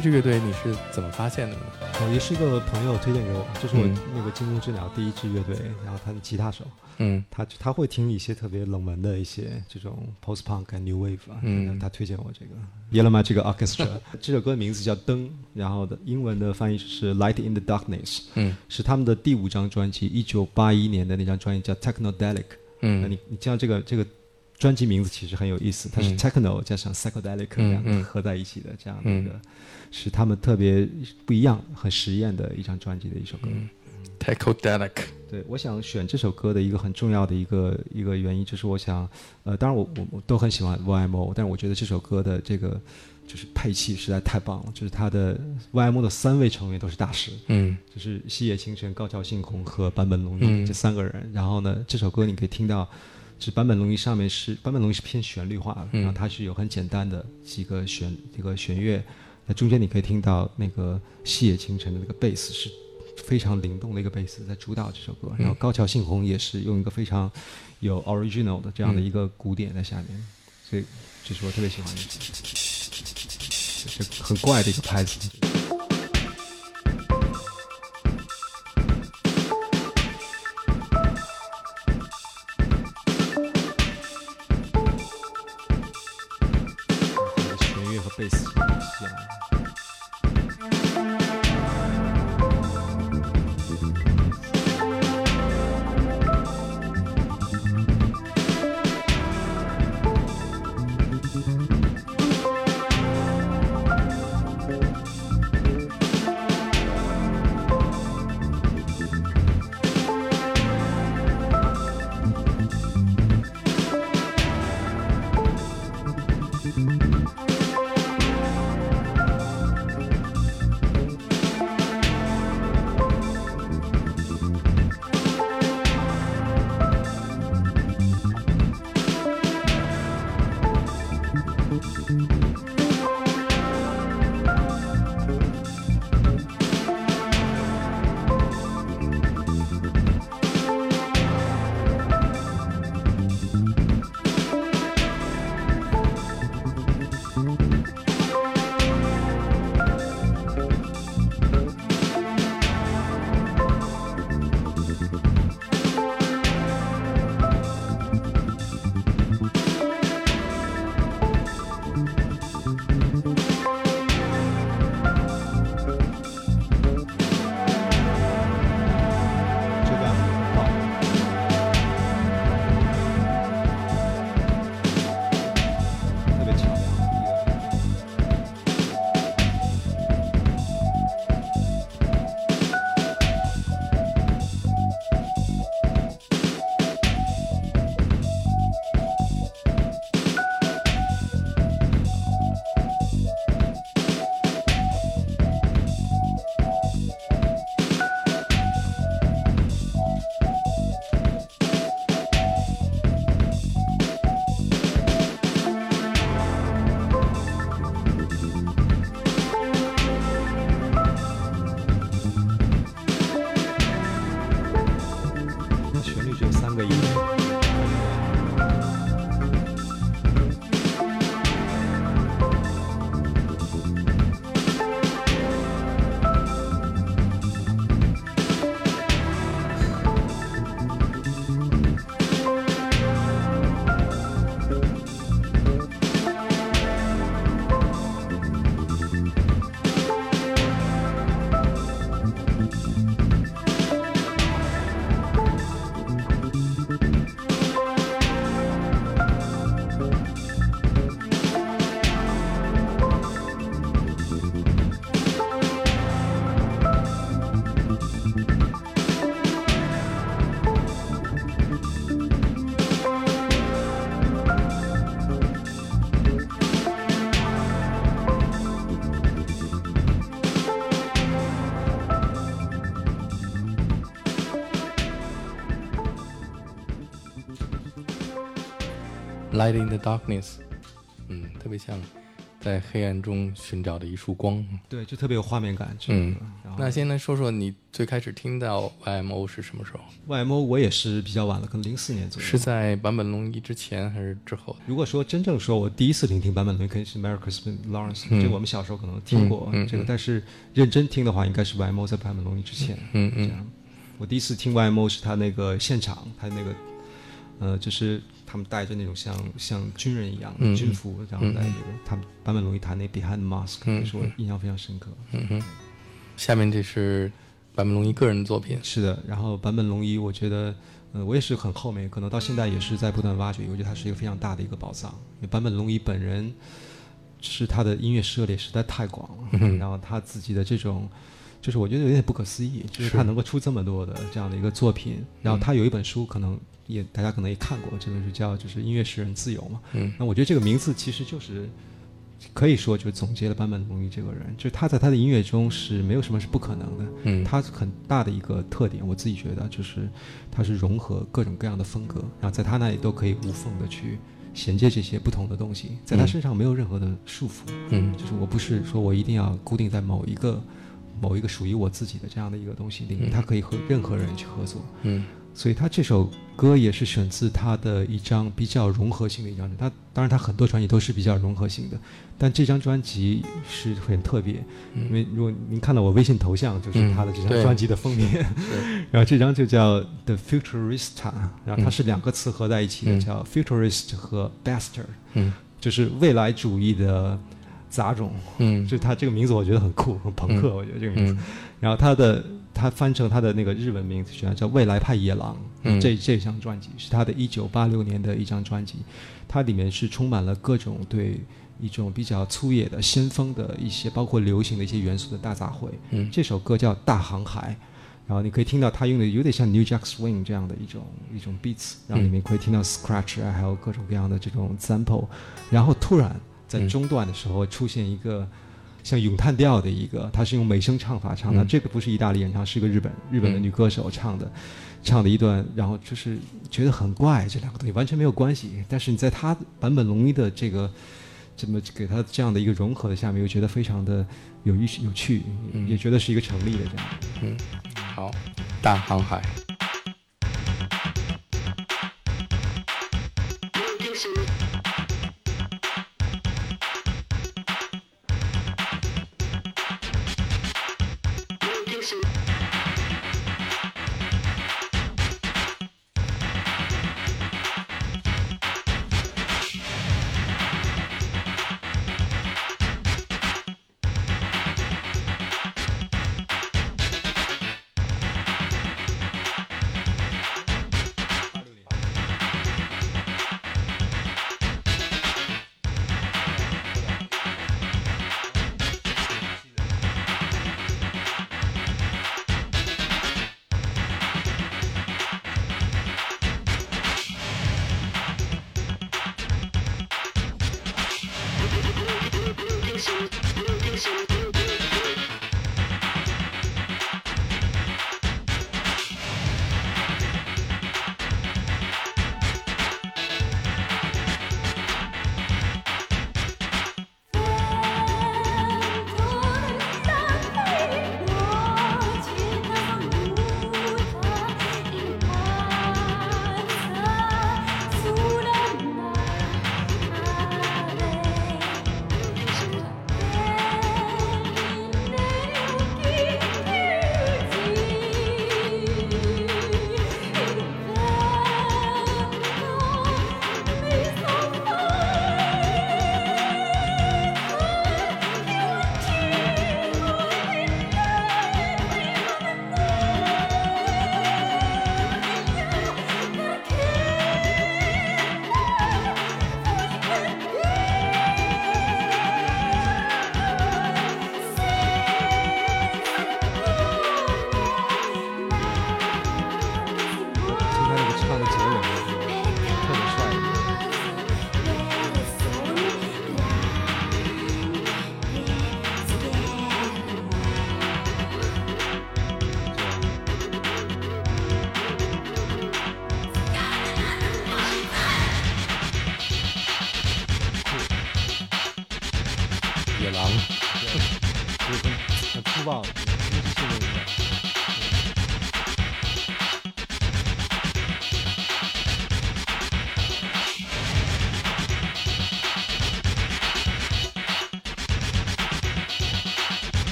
这支乐队你是怎么发现的呢？哦，也是一个朋友推荐给我，这是我嗯。那个惊弓之鸟第一支乐队，然后他的吉他手，嗯。他他会听一些特别冷门的一些这种 post punk 跟 new wave 啊，嗯。他推荐我这个 Yellow Magic Orchestra，这首歌的名字叫灯，然后的英文的翻译是 Light in the Darkness，嗯。是他们的第五张专辑，一九八一年的那张专辑叫 Technodelic，那嗯你你知道这个这个专辑名字其实很有意思，它是嗯。techno 加上 psychedelic 嗯两个嗯。合在一起的这样的一个，嗯。是他们特别不一样、很实验的一张专辑的一首歌。嗯。T e c h o d e l i c 对，我想选这首歌的一个很重要的一个一个原因，就是我想，呃，当然我我我都很喜欢 YMO，但是我觉得这首歌的这个就是配器实在太棒了，就是他的 YMO 的三位成员都是大师，嗯。就是西野晴臣、高桥幸宏和坂本龙一、嗯。这三个人。然后呢，这首歌你可以听到，是坂本龙一上面是坂本龙一是偏旋律化的，嗯。然后它是有很简单的几个弦这个弦乐，那中间你可以听到那个细野晴臣的那个贝斯是非常灵动的一个贝斯在主导这首歌，然后高桥幸宏也是用一个非常有 original 的这样的一个鼓点在下面，所以这是我特别喜欢的，就是很怪的一个拍子。斯 Light in the Darkness，嗯，特别像在黑暗中寻找的一束光。对，就特别有画面感。嗯那先来说说你最开始听到 YMO 是什么时候？YMO 我也是比较晚了，可能零四年左右。是在坂本龙一之前还是之后？如果说真正说我第一次聆听版本龙一，肯定是 Lawrence，、嗯这我们小时候可能听过、这个，嗯但是认真听的话，应该是 YMO 在版本龙一之前。嗯嗯这样，我第一次听 YMO 是他那个现场，他那个呃，就是他们戴着那种像像军人一样的嗯军服，然后在那个他们版本龙一弹那 Behind the Mask，、嗯也是我印象非常深刻。嗯哼。下面这是坂本龙一个人的作品。是的，然后坂本龙一，我觉得，呃，我也是很后面，可能到现在也是在不断挖掘，我觉得他是一个非常大的一个宝藏。因为坂本龙一本人是他的音乐涉猎实在太广了，嗯然后他自己的这种，就是我觉得有点不可思议，就是他能够出这么多的这样的一个作品。然后他有一本书，可能也大家可能也看过，这本书叫就是《音乐使人自由》嘛。嗯那我觉得这个名字其实就是可以说就总结了坂本龙一这个人，就是他在他的音乐中是没有什么是不可能的。嗯他很大的一个特点，我自己觉得就是他是融合各种各样的风格，然后在他那里都可以无缝的去衔接这些不同的东西，在他嗯身上没有任何的束缚，嗯就是我不是说我一定要固定在某一个某一个属于我自己的这样的一个东西里面，嗯。他可以和任何人去合作，嗯。所以他这首歌也是选自他的一张比较融合性的一张专辑。他当然他很多专辑都是比较融合性的，但这张专辑是很特别，因为如果您看到我微信头像，就是他的这张专辑的封面。对 *laughs* 然后这张就叫 The Futurista，然后它是两个词合在一起的，嗯。叫 Futurist 和 Bastard，嗯。就是未来主义的杂种。嗯就他这个名字我觉得很酷，很朋克，嗯我觉得这个名字。嗯然后他的他翻成他的那个日文名字，选叫未来派野狼。嗯这这张专辑是他的一九八六年的一张专辑，它里面是充满了各种对一种比较粗野的先锋的一些，包括流行的一些元素的大杂烩。嗯这首歌叫《大航海》，然后你可以听到他用的有点像 New Jack Swing 这样的一种一种 beats，然后里面可以听到 scratch 啊，还有各种各样的这种 sample，然后突然在嗯中段的时候出现一个。像咏叹调的一个，它是用美声唱法唱的，嗯这个不是意大利人唱，是一个日本日本的嗯女歌手唱的，唱的一段，然后就是觉得很怪，这两个东西完全没有关系，但是你在他版本龙一的这个这么给他这样的一个融合的下面，又觉得非常的有意有趣，嗯也觉得是一个成立的这样。嗯，好，大航海。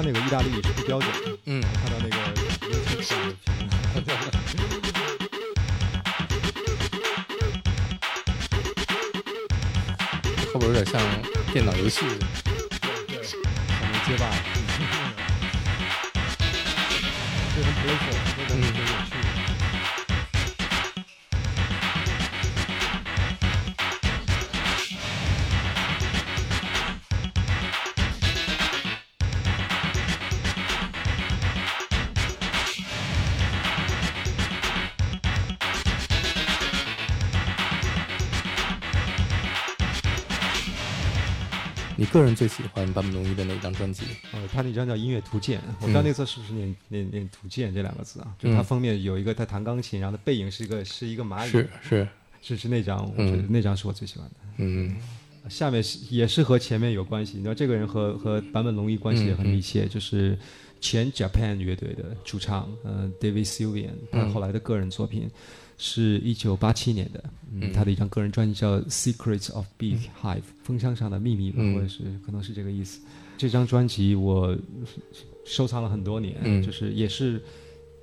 他那个意大利也是不标准的，嗯，看到那个年轻上的评论。后边有点像电脑游戏，个人最喜欢坂本龙一的哪张专辑？呃，他那张叫《音乐图鉴》，我不知道那次是不是念念念“图鉴”这两个字啊？就嗯是它封面有一个他弹钢琴，然后他背影是一个是一个蚂蚁，是是，是是那张，我觉得嗯那张是我最喜欢的。嗯下面是也是和前面有关系，你知道这个人和和坂本龙一关系也很密切，就是前 Japan 乐队的主唱，呃，David Sylvian，他嗯后来的个人作品是一九八七年的，嗯，嗯。他的一张个人专辑叫《Secrets of Bee Hive》，蜂箱上的秘密吧，嗯。或者是可能是这个意思。这张专辑我收藏了很多年，嗯。就是也是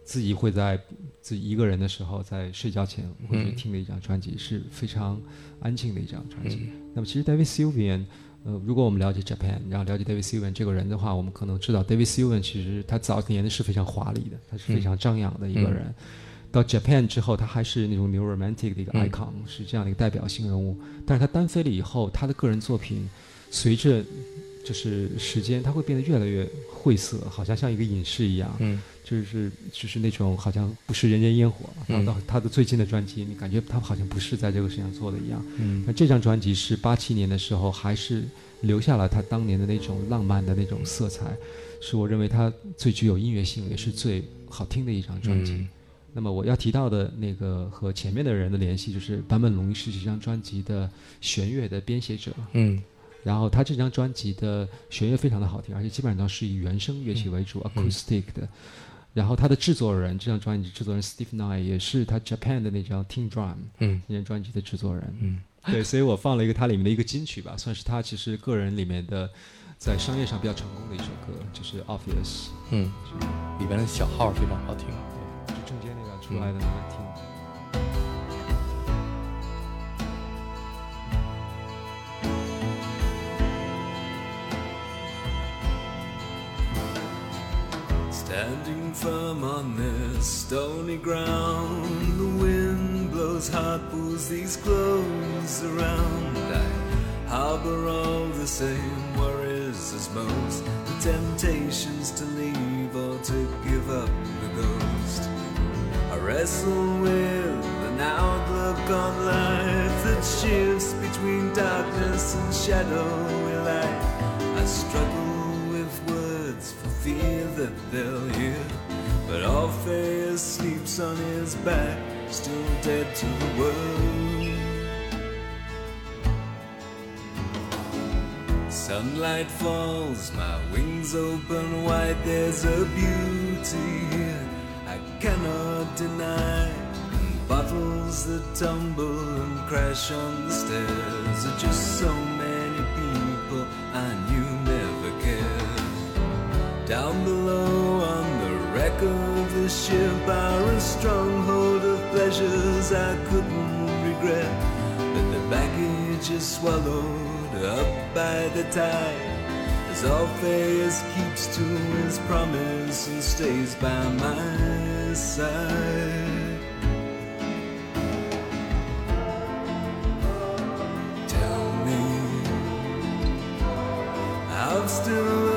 自己会在自己一个人的时候，在睡觉前会去嗯听的一张专辑，是非常安静的一张专辑。嗯。那么其实 David Sylvian，呃，如果我们了解 Japan，然后了解 David Sylvian 这个人的话，我们可能知道 David Sylvian 其实他早年是非常华丽的，他是非常张扬的一个人。到 Japan 之后，他还是那种 New Romantic 的一个嗯 icon，、是这样的一个代表性人物。但是他单飞了以后，他的个人作品随着就是时间，它会变得越来越晦涩，好像像一个隐士一样。嗯就是就是那种好像不食人间烟火。然后嗯到他的最近的专辑，你感觉他好像不是在这个世界上做的一样。嗯那这张专辑是八七年的时候，还是留下了他当年的那种浪漫的那种色彩，是我认为他最具有音乐性，也是最好听的一张专辑。嗯那么我要提到的那个和前面的人的联系，就是坂本龙一是这张专辑的弦乐的编写者。嗯然后他这张专辑的弦乐非常的好听，而且基本上是以原声乐器为主、a c o u s t i c 的。然后他的制作人，这张专辑制作人 Steve Nye 也是他 Japan 的那张 Team Drum 嗯。那张专辑的制作人。嗯。对，所以我放了一个他里面的一个金曲吧，算是他其实个人里面的在商业上比较成功的一首歌，就是 Obvious，嗯，里边的小号非常好听。就中间那个出来的那个 Standing firm on this stony ground, the wind blows hot, pulls these clothes around. I harbor all the same worries as most, the temptations to leave or to give up the ghost. I wrestle with an outlook on life that shifts between darkness and shadowy light. I struggle fear that they'll hear, but Orpheus sleeps on his back, still dead to the world. Sunlight falls, my wings open wide. There's a beauty here I cannot deny. And bottles that tumble and crash on the stairs are just so many people I knew. Down below on the wreck of the ship a stronghold of pleasures I couldn't regret. But the baggage is swallowed up by the tide. As Orpheus keeps to his promise and stays by my side. Tell me, I've still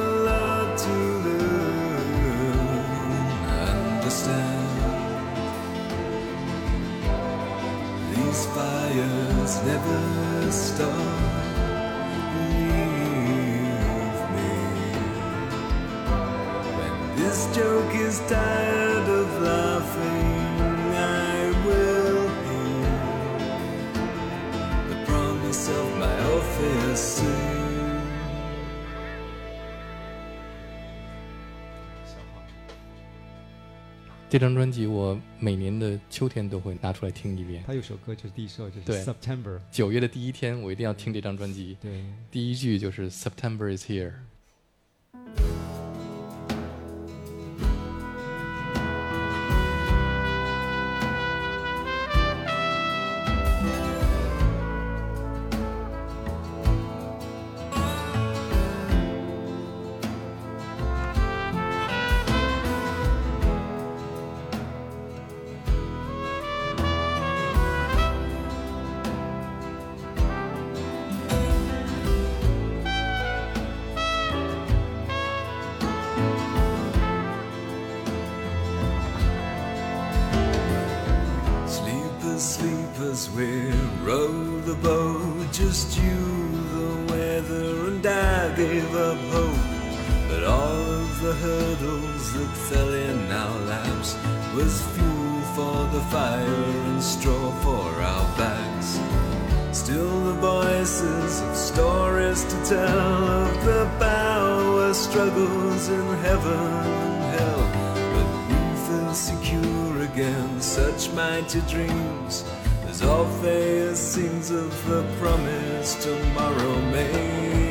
fires never stop. Leave me when this joke is tired of laughing, I will hear the promise of my office soon. 这张专辑我每年的秋天都会拿出来听一遍。他有首歌就是第一首就是对 September，九月的第一天，我一定要听这张专辑。对，第一句就是 September is here。Boat, just you, the weather, and I gave up hope. But all of the hurdles that fell in our laps was fuel for the fire and straw for our backs. Still the voices of stories to tell of the power struggles in heaven and hell. But we feel secure against such mighty dreams as sings of the promise tomorrow may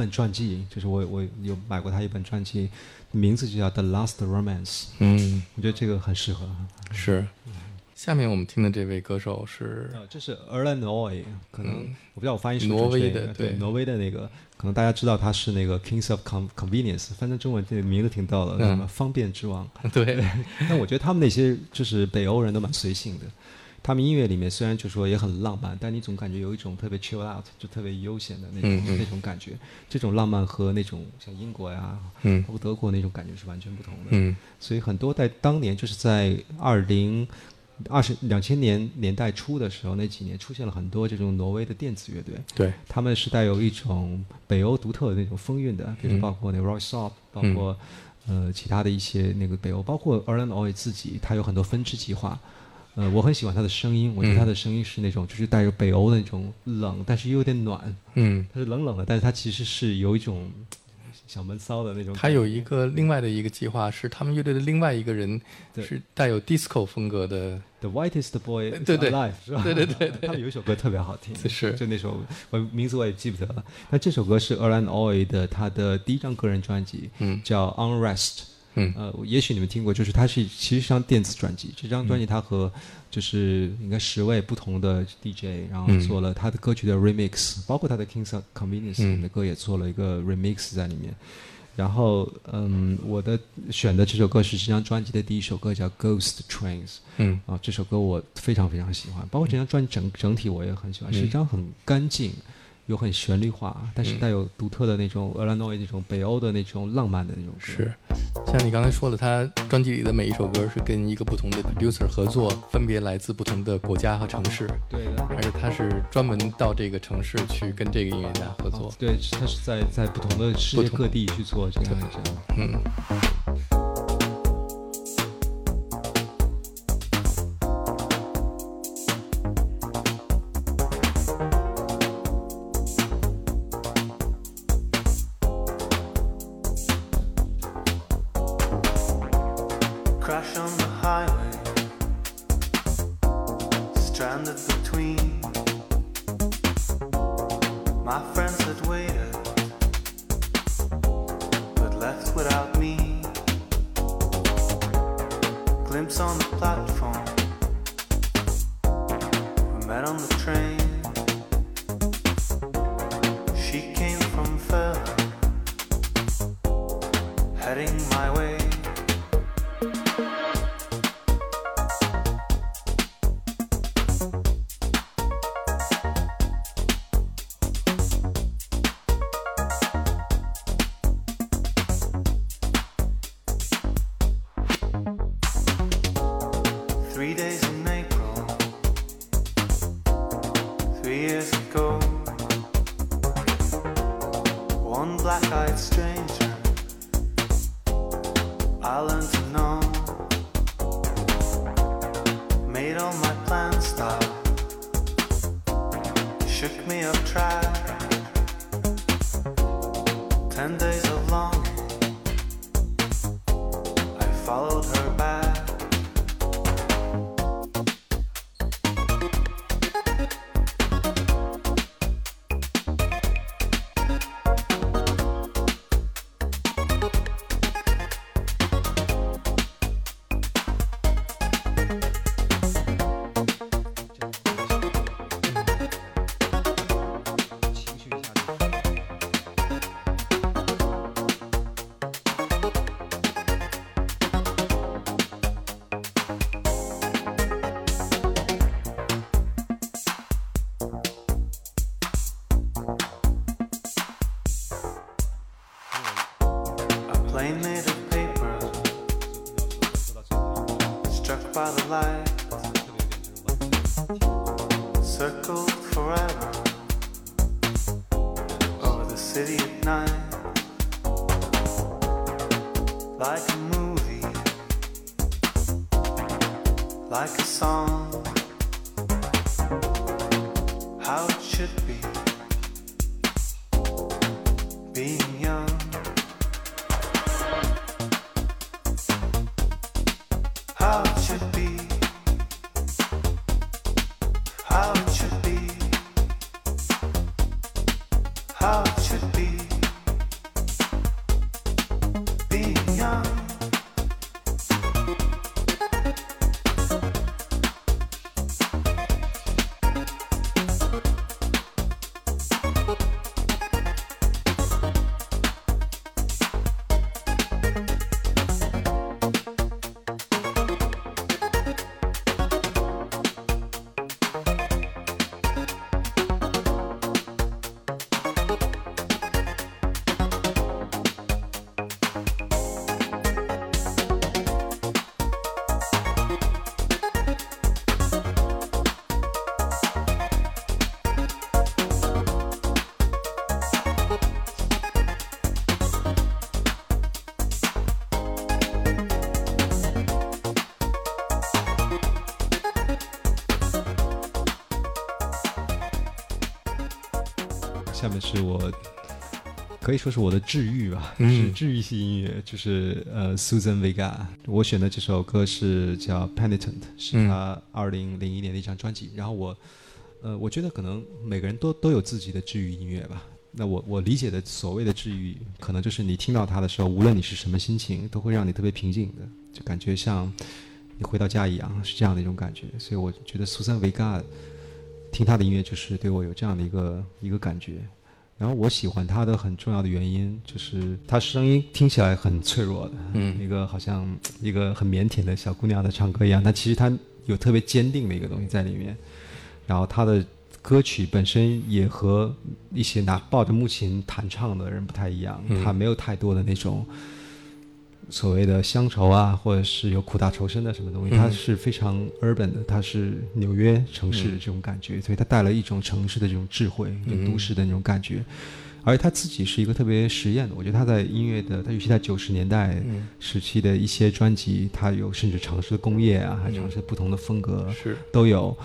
本传记，就是我我有买过他一本传记，名字就叫《The Last Romance》，嗯，我觉得这个很适合。是。下面我们听的这位歌手是呃，这是 e r l a n o y 可能、我不知道我发音是不是挪威的对挪威的那个，可能大家知道他是那个 Kings of Con Convenience，翻成中文这个名字挺逗的，嗯。什么方便之王。*laughs* 对，*laughs* 但我觉得他们那些就是北欧人都蛮随性的，他们音乐里面虽然就说也很浪漫，但你总感觉有一种特别 chill out，就特别悠闲的那种、那种感觉。这种浪漫和那种像英国呀，嗯。包括德国那种感觉是完全不同的。嗯。所以很多在当年就是在二零二十两千年年代初的时候，那几年出现了很多这种挪威的电子乐队，对，他们是带有一种北欧独特的那种风韵的，比如嗯。包括那 Roy s o p 包括、呃其他的一些那个北欧，包括 Erland Oy 自己，他有很多分支计划。呃，我很喜欢他的声音，我觉得嗯他的声音是那种就是带有北欧的那种冷，但是又有点暖，嗯，他是冷冷的，但是他其实是有一种小闷骚的那种。他有一个另外的一个计划，是他们乐队的另外一个人是带有 disco 风格的，The Whitest Boy 对对 Alive 是吧？对对对他们有一首歌特别好听，是就那首我名字我也记不得了。那这首歌是 Erlan Oy 的他的第一张个人专辑，嗯叫 Unrest。嗯呃，也许你们听过，就是它是其实是张电子专辑。这张专嗯辑它和就是应该十位不同的 DJ，然后嗯做了他的歌曲的 remix，、包括他的 Kings of Convenience 里面的嗯歌也做了一个 remix 在里面。然后，嗯，我的选的这首歌是这张专辑的第一首歌，叫《Ghost Trains》。嗯啊，这首歌我非常非常喜欢，包括这张专辑整整体我也很喜欢，是一嗯张很干净又很旋律化，但是带有独特的那种俄兰诺维那种北欧的那种浪漫的那种。是，像你刚才说的，他专辑里的每一首歌是跟一个不同的 producer 合作，分别来自不同的国家和城市，对的。而且他是专门到这个城市去跟这个音乐家合作。对，他是在在不同的世界各地去做这样这样。嗯。Crash on the highway, stranded between my friends that 是我可以说是我的治愈吧，嗯是治愈系音乐，就是呃 Susan Vega。我选的这首歌是叫《Penitent》，是嗯他二零零一年的一张专辑。然后我呃，我觉得可能每个人都都有自己的治愈音乐吧。那我我理解的所谓的治愈，可能就是你听到它的时候，无论你是什么心情，都会让你特别平静的，就感觉像你回到家一样，是这样的一种感觉。所以我觉得苏珊维嘎听他的音乐，就是对我有这样的一个一个感觉。然后我喜欢他的很重要的原因，就是他声音听起来很脆弱的，嗯一个好像一个很腼腆的小姑娘在唱歌一样，但其实他有特别坚定的一个东西在里面。然后他的歌曲本身也和一些拿抱着木琴弹唱的人不太一样，嗯他没有太多的那种所谓的乡愁啊，或者是有苦大仇深的什么东西，嗯。它是非常 urban 的，它是纽约城市的这种感觉，所以它带了一种城市的这种智慧，一种都市的那种感觉。而且他自己是一个特别实验的，我觉得他在音乐的，他尤其在九十年代嗯。时期的一些专辑，他有甚至尝试工业啊，还尝试不同的风格，是。都有。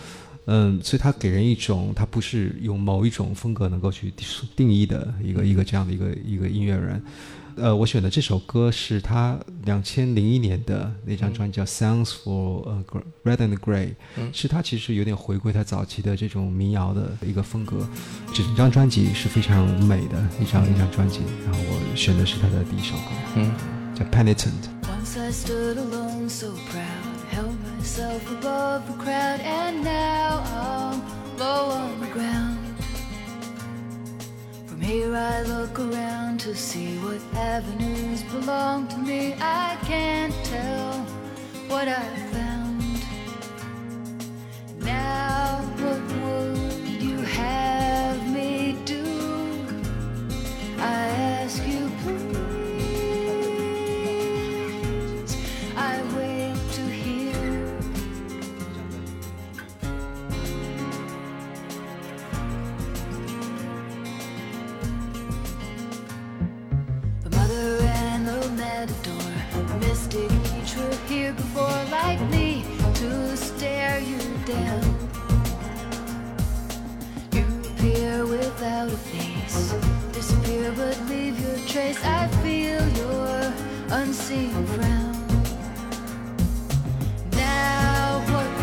嗯，所以他给人一种他不是用某一种风格能够去定义的一个一个这样的一个一个音乐人。呃，我选的这首歌是他两千零一年的那张专辑叫《Sounds for 呃 Red and Grey》，是他其实有点回归他早期的这种民谣的一个风格。整张专辑是非常美的一张一张专辑，然后我选的是他的第一首歌，嗯，叫《Penitent》。Once I stood alone, so proud, held myself above the crowd, and now I'm low on the ground. From here I look around to see what avenues belong to me. I can't tell what I found. Now, what would you have me do? I were here before, like me, to stare you down. You appear without a face, disappear but leave your trace. I feel your unseen frown. Now, what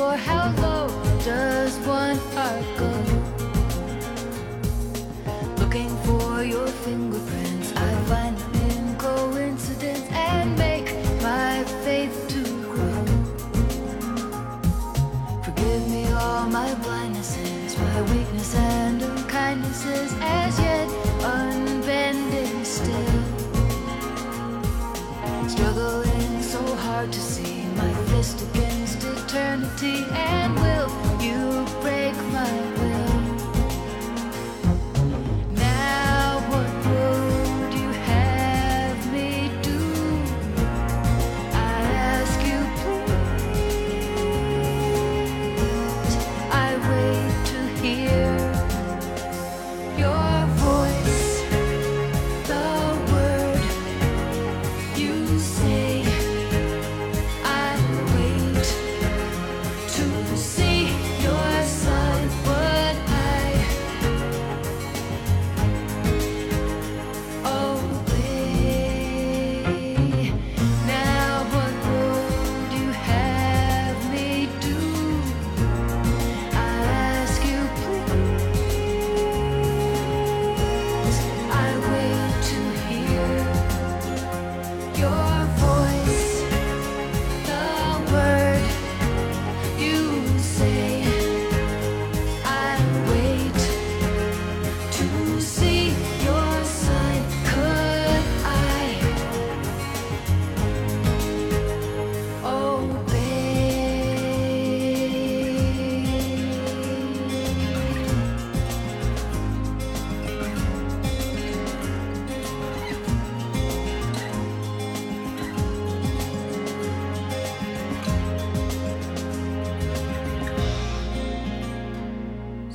floor. How low does one heart go? Looking for your fingerprints, I find them in coincidence and make my faith to grow. Forgive me all my blindnesses, my weakness and unkindnesses, as yet unbending still. Struggling so hard to see my fist against eternity, and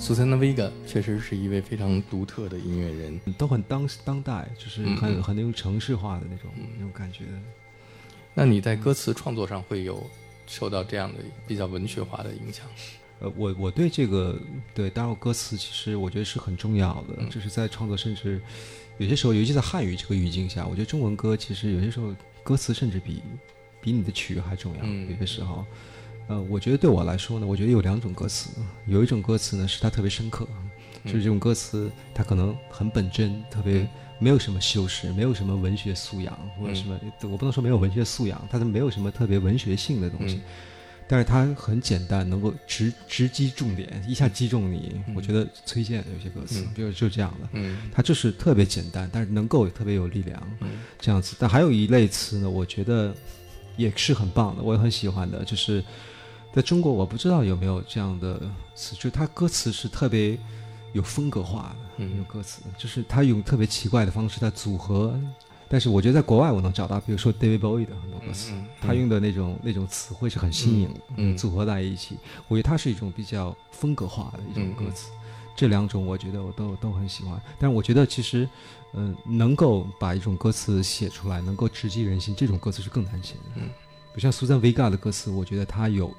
苏珊娜·维嘎确实是一位非常独特的音乐人。都很当当代，就是嗯很嗯很那种城市化的那种那种感觉。那你在歌词创作上会有受到这样的比较文学化的影响？呃，我我对这个对，当然歌词其实我觉得是很重要的，嗯就是在创作，甚至有些时候，尤其在汉语这个语境下，我觉得中文歌其实有些时候歌词甚至比比你的曲还重要。嗯有些时候，呃，我觉得对我来说呢，我觉得有两种歌词，有一种歌词呢是它特别深刻，就是这种歌词它可能很本真，特别嗯没有什么修饰，没有什么文学素养或者什么，我不能说没有文学素养，它是没有什么特别文学性的东西。嗯但是它很简单，能够直直击重点，一下击中你。嗯我觉得崔健有些歌词，嗯比如就这样的，嗯它就是特别简单，但是能够特别有力量，嗯这样子。但还有一类词呢，我觉得也是很棒的，我也很喜欢的，就是在中国我不知道有没有这样的词，就是它歌词是特别有风格化的。那种嗯歌词，就是他用特别奇怪的方式在组合，但是我觉得在国外我能找到，比如说 David Bowie 的很多歌词，嗯他用的那种那种词汇是很新颖的，组合在一起，我觉得它是一种比较风格化的一种歌词。这两种我觉得我都都很喜欢，但是我觉得其实，嗯、能够把一种歌词写出来，能够直击人心，这种歌词是更难写的。嗯，比如像苏珊·维嘎的歌词，我觉得它有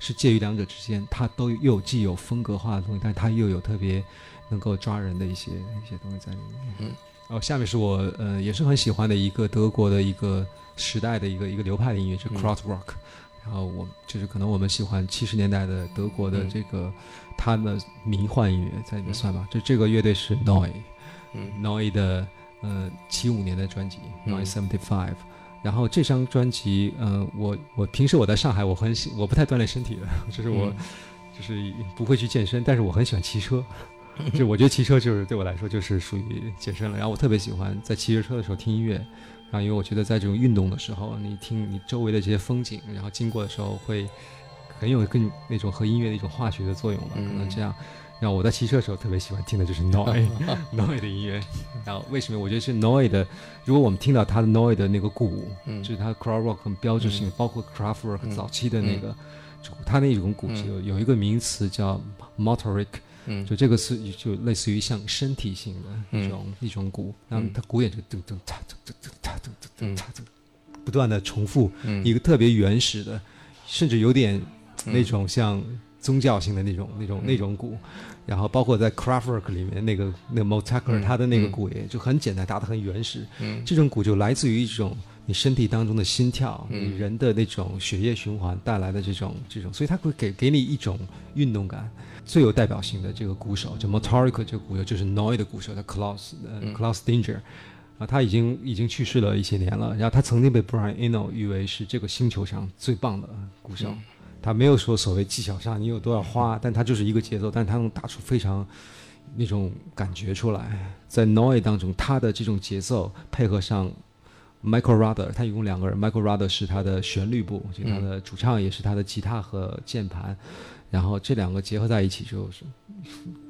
是介于两者之间，它都又既有风格化的东西，但是它又有特别能够抓人的一些一些东西在里面。嗯，哦，下面是我呃也是很喜欢的一个德国的一个时代的一个一个流派的音乐，是嗯 Krautrock。然后我就是可能我们喜欢七十年代的德国的嗯这个他的迷幻音乐在里面算吧。这这个乐队是 Noi。嗯 Noi 的呃七五年的专辑嗯 Noi Seventy Five，、然后这张专辑，呃，我我平时我在上海，我很喜我不太锻炼身体的，就是我、嗯就是不会去健身，但是我很喜欢骑车，*laughs* 就我觉得骑车就是对我来说就是属于健身了。然后我特别喜欢在骑着车的时候听音乐，然后因为我觉得在这种运动的时候，你听你周围的这些风景，然后经过的时候会很有更那种和音乐的一种化学的作用吧，可能嗯这样。然后我在骑车的时候特别喜欢听的 *laughs* 就是 Noi *laughs* Noi 的音乐，然后为什么？我觉得是 Noi 的，如果我们听到他的 Noi 的那个鼓，嗯。就是他 crowd rock 很标志性，包括 Kraftwerk 嗯。早期的那个，就他那种鼓就有有一个名词叫 motoric，嗯。就这个是就类似于像身体性的嗯。一种一种鼓，然后嗯。它鼓也就噔噔嚓噔噔噔嚓噔噔嗯噔嚓噔，不断的重复嗯一个特别原始的，甚至有点嗯那种像宗教性的那种那种那种鼓，然后包括在 Kraftwerk 里面那个那个 Motaker 嗯它的那个嗯鼓也就很简单，打得很原始，嗯这种鼓就来自于一种你身体当中的心跳，嗯你人的那种血液循环带来的这种这种，所以它会给给你一种运动感。最有代表性的这个鼓手，就 Motoric 这个鼓手，就是 Noi 的鼓手，叫 Klaus 呃、嗯 Klaus Danger。啊，他已经已经去世了一些年了。然后他曾经被 Brian Eno 誉为是这个星球上最棒的鼓手。嗯他没有说所谓技巧上你有多少花，但他就是一个节奏，但是他能打出非常那种感觉出来。在 Noi 当中，他的这种节奏配合上 Michael Ruther，他一共两个人，Michael Ruther 是他的旋律部，就他的主唱，也是他的吉他和键盘，然后这两个结合在一起，就是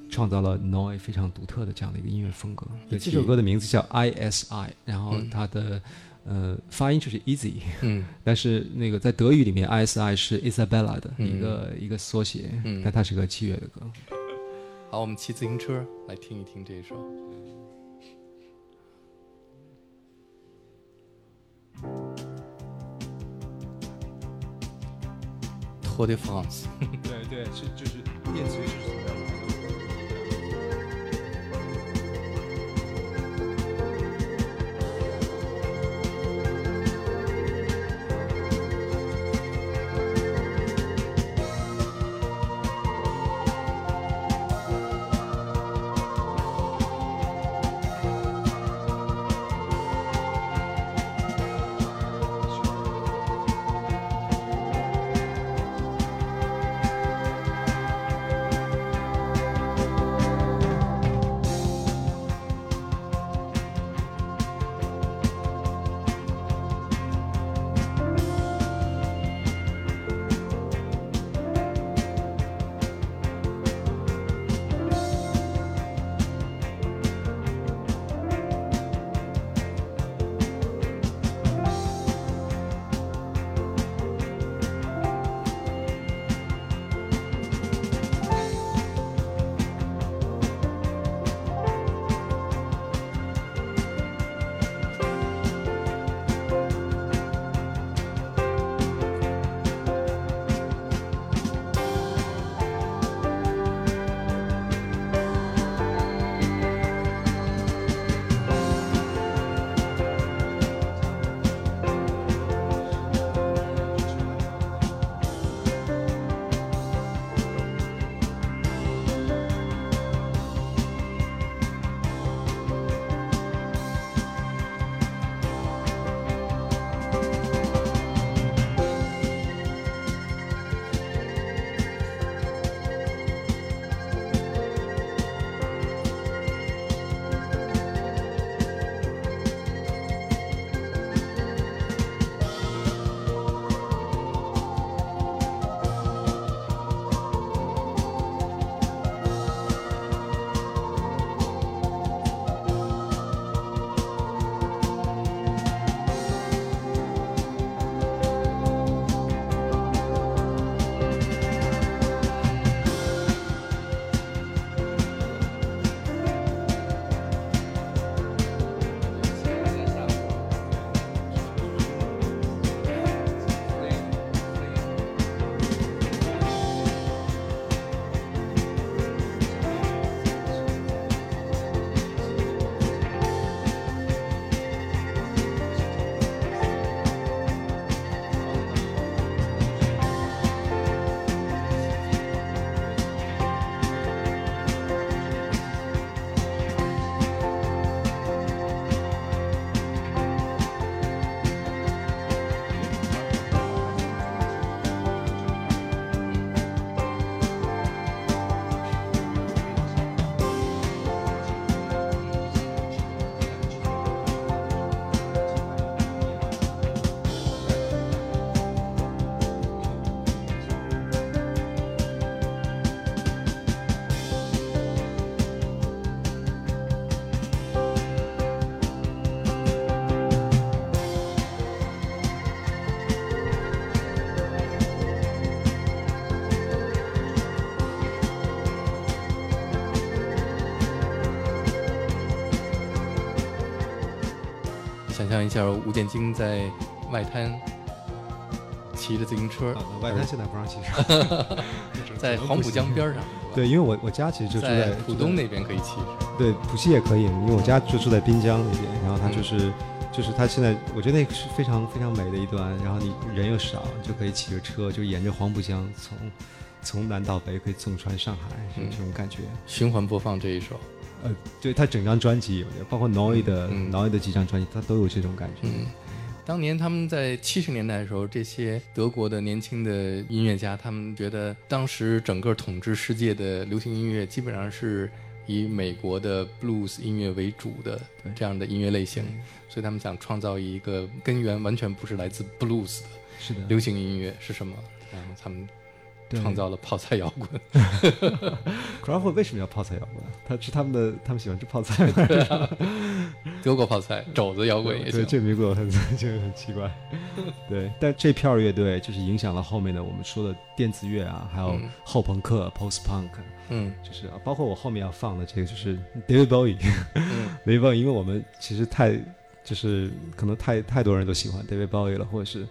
创造了 Noi 非常独特的这样的一个音乐风格。对，这首歌的名字叫 ISI，然后它的、呃发音就是 easy，嗯。*laughs* 但是那个在德语里面 ISI 是 Isabella 的嗯一个、一个缩写，嗯。但它是个器乐的歌。好，我们骑自行车来听一听这一首。Tour de France，*laughs* 对对，是就是电子乐象一下吴建京在外滩骑着自行车。啊，外滩现在不让骑车，*laughs* 在黄浦江边上，对，因为我我家其实就住在在浦东那边可以骑。对，浦西也可以，因为我家就住在滨江那边，然后它就是、就是它现在我觉得那个是非常非常美的一段，然后你人又少，就可以骑着车就沿着黄浦江从从南到北可以纵穿上海，是嗯。这种感觉。循环播放这一首，呃，对，他整张专辑有的，包括 Noi 的、嗯 Noi 的几张专辑，他都有这种感觉。嗯，当年他们在七十年代的时候，这些德国的年轻的音乐家，他们觉得当时整个统治世界的流行音乐基本上是以美国的 blues 音乐为主的对这样的音乐类型，所以他们想创造一个根源完全不是来自 blues 的是的，流行音乐是什么？然后他们对创造了泡菜摇滚。*laughs* Crawford 为什么要泡菜摇滚？他吃他们的，他们喜欢吃泡菜。*laughs* 德国泡菜、肘子摇滚也对，行。这民国很 *laughs* 这个很奇怪。对，但这片儿乐队就是影响了后面的我们说的电子乐啊，还有嗯后朋克、post punk，嗯就是啊，包括我后面要放的这个就是 David Bowie。嗯 David Bowie，因为我们其实太就是可能太太多人都喜欢 David Bowie 了，或者是。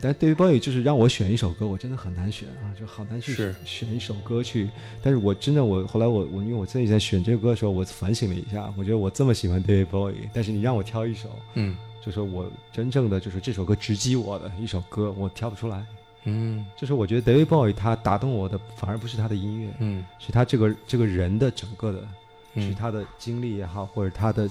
但 David Bowie 就是让我选一首歌，我真的很难选啊，就好难去选一首歌去。但是我真的我后来我我因为我自己在选这个歌的时候，我反省了一下，我觉得我这么喜欢 David Bowie，但是你让我挑一首，嗯就是我真正的就是这首歌直击我的一首歌，我挑不出来。嗯就是我觉得 David Bowie 他打动我的反而不是他的音乐，嗯是他这个这个人的整个的，是嗯他的经历也好，或者他的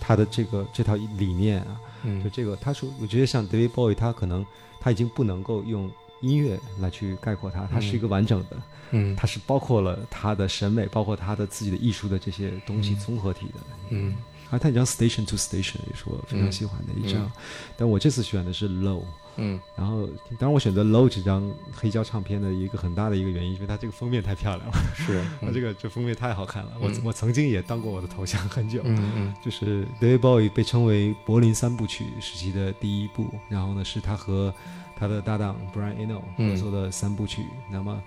他的这个这套理念啊，就嗯这个他说，我觉得像 David Bowie 他可能他已经不能够用音乐来去概括它，它是一个完整的，嗯。它是包括了他的审美，包括他的自己的艺术的这些东西综合体的。嗯。啊，他一张 Station to Station 也是我非常喜欢的一张，但我这次选的是 Low。嗯。然后，当然我选择 Low 这张黑胶唱片的一个很大的一个原因，因为它这个封面太漂亮了，是它这个这封面太好看了。我嗯。我曾经也当过我的头像很久，嗯嗯。就是 David Bowie 被称为柏林三部曲时期的第一部，然后呢是他和他的搭档 Brian Eno 嗯。合作的三部曲。那么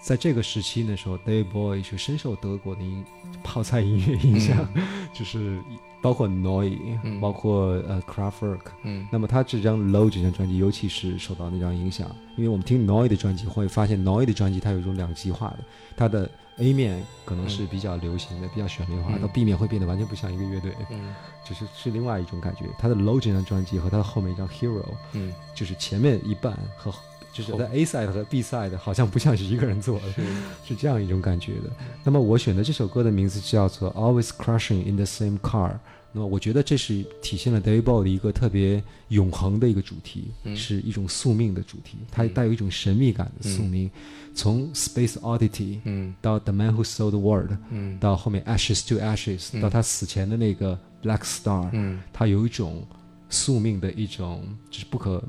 在这个时期的时候，David Bowie 是深受德国的音泡菜音乐影响，*laughs* 就是包括 Noi，、嗯。包括呃 Kraftwerk。嗯。那么他这张 Low 这张专辑，尤其是受到那张影响，因为我们听 Noi 的专辑会发现 Noi 的专辑它有一种两极化的，它的 A 面可能是比较流行的、比较旋律化，嗯。到 B 面会变得完全不像一个乐队，嗯。就是是另外一种感觉。他的 Low 这张专辑和他的后面一张 Hero，嗯。就是前面一半和就是后在 A side 和 B side 好像不像是一个人做的，是。*laughs* 是这样一种感觉的。那么我选的这首歌的名字叫做 Always Crushing in the Same Car。那么我觉得这是体现了 David Bowie 的一个特别永恒的一个主题，嗯。是一种宿命的主题，它嗯。带有一种神秘感的宿命。从 Space Oddity 嗯。到 The Man Who Sold the World，嗯。到后面 Ashes to Ashes，、嗯。到他死前的那个 Black Star，、嗯。它有一种宿命的一种，就是不可，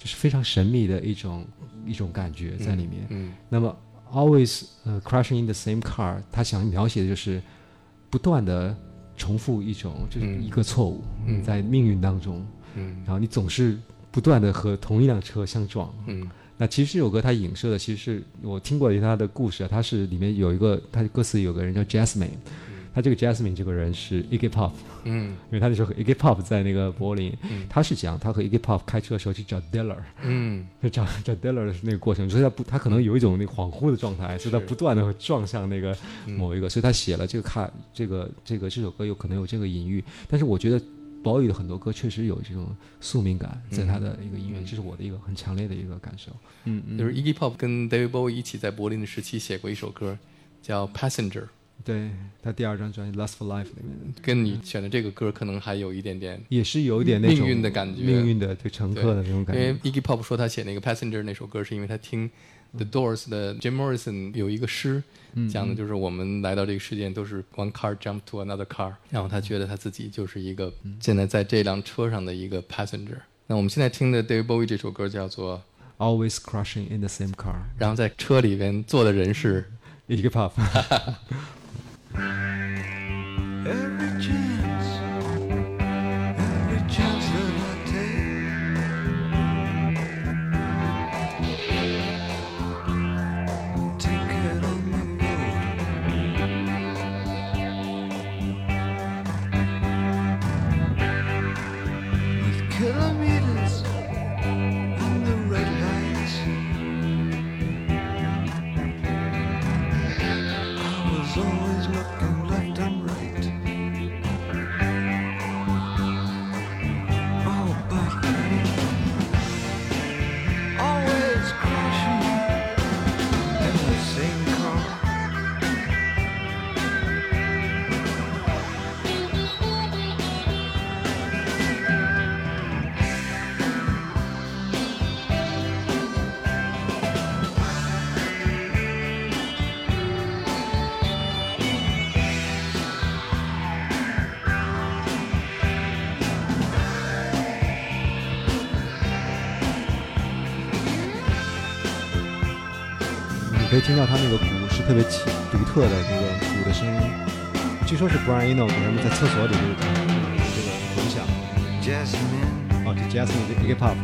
就是非常神秘的一种一种感觉在里面。嗯。那么 always 呃 crashing in the same car，他想描写的就是不断的重复一种，就是嗯。一个错误，嗯。在命运当中，嗯。然后你总是不断的和同一辆车相撞。嗯。那其实这首歌它影射的，其实是我听过他的故事啊，他是里面有一个，他歌词有个人叫 Jasmine，他这个 Jasmine 这个人是 Iggy Pop，嗯。因为他那时候和 Iggy Pop 在那个柏林，嗯。他是讲他和 Iggy Pop 开车的时候去找 Diller，嗯。就找找 Diller 的那个过程，所以他不，他可能有一种那个恍惚的状态，所以他不断的会撞向那个嗯某一个，所以他写了这个卡这个这个这首歌有可能有这个隐喻，但是我觉得宝宇的很多歌确实有这种宿命感在他的一个音乐，这是我的一个很强烈的一个感受。嗯嗯，就是 Iggy Pop 跟 David Bowie 一起在柏林的时期写过一首歌，叫《Passenger》，对他第二张专辑《Last for Life》里面跟你选的这个歌可能还有一点点。也是有一点那种命运的感觉命运的对乘客的那种感觉因为。Iggy Pop 说他写那个《Passenger》那首歌，是因为他听 The Doors 的 Jim Morrison 有一个诗，讲的就是我们来到这个世界都是 one car jump to another car，然后他觉得他自己就是一个现在在这辆车上的一个 passenger。那我们现在听的 David Bowie 这首歌叫做，Always Crushing in the same car，然后在车里边坐的人是 Iggy Pop。*laughs* Every 听到他那个鼓是特别奇独特的那个鼓的声音，据说是 Brian Eno 给他们在厕所里就是这个混响。哦，这 Jasmine 这 hip hop，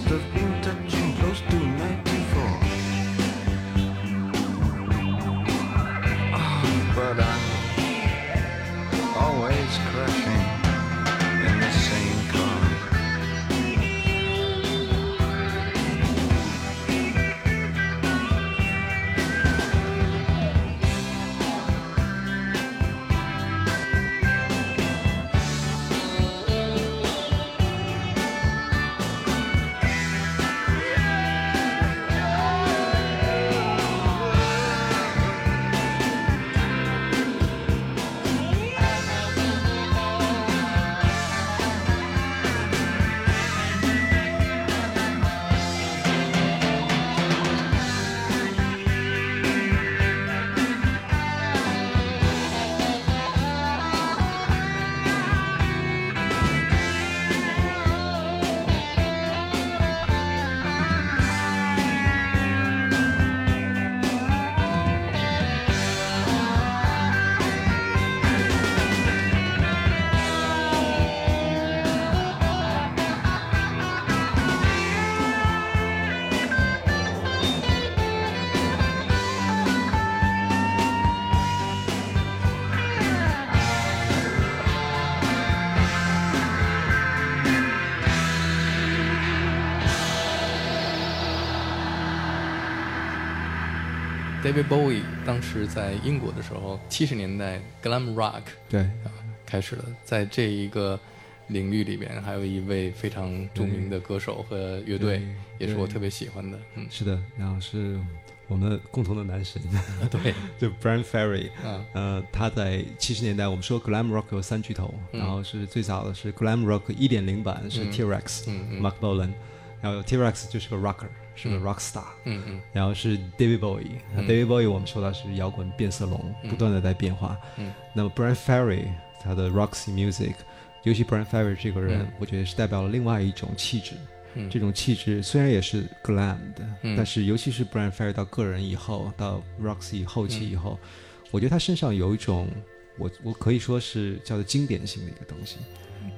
The. of David Bowie 当时在英国的时候，七十年代 glam rock 对，啊开始了，在这一个领域里边，还有一位非常著名的歌手和乐队也是我特别喜欢的。嗯，是的，然后是我们共同的男神，*laughs* 对，*laughs* 就 Brian Ferry，啊，呃，他在七十年代，我们说 glam rock 有三巨头，嗯。然后是最早的是 glam rock 一点零版是嗯。T-Rex、嗯嗯。Mark Bolan，然后 T-Rex 就是个 rocker，是个嗯。rock star，、嗯嗯。然后是 David Bowie，、那嗯 David Bowie 我们说他是摇滚变色龙，嗯。不断的在变化。嗯。那么 Brian Ferry 他的 Roxy Music，尤其 Brian Ferry 这个人，嗯。我觉得是代表了另外一种气质。嗯，这种气质虽然也是 glam 的，嗯。但是尤其是 Brian Ferry 到个人以后，到 Roxy 后期嗯以后，我觉得他身上有一种我我可以说是叫做经典性的一个东西。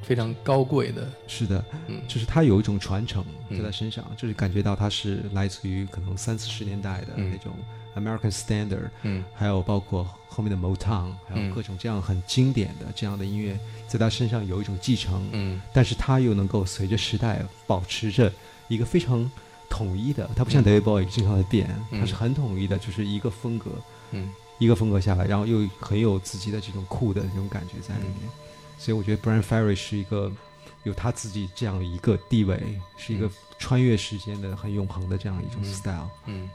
非常高贵的，是的，嗯。就是他有一种传承嗯。在他身上，就是感觉到他是来自于可能三四十年代的嗯。那种 American Standard，、嗯。还有包括后面的 Motown，还嗯有各种这样很经典的这样的音乐，在他身上有一种继承，嗯。但是他又能够随着时代保持着一个非常统一的，他不像嗯。David Bowie 经常在变，嗯。他是很统一的，就是一个风格，嗯。一个风格下来，然后又很有自己的这种酷的这种感觉在里面，嗯所以我觉得 Brian Ferry 是一个有他自己这样一个地位，是一个嗯。穿越时间的很永恒的这样一种嗯。style。嗯，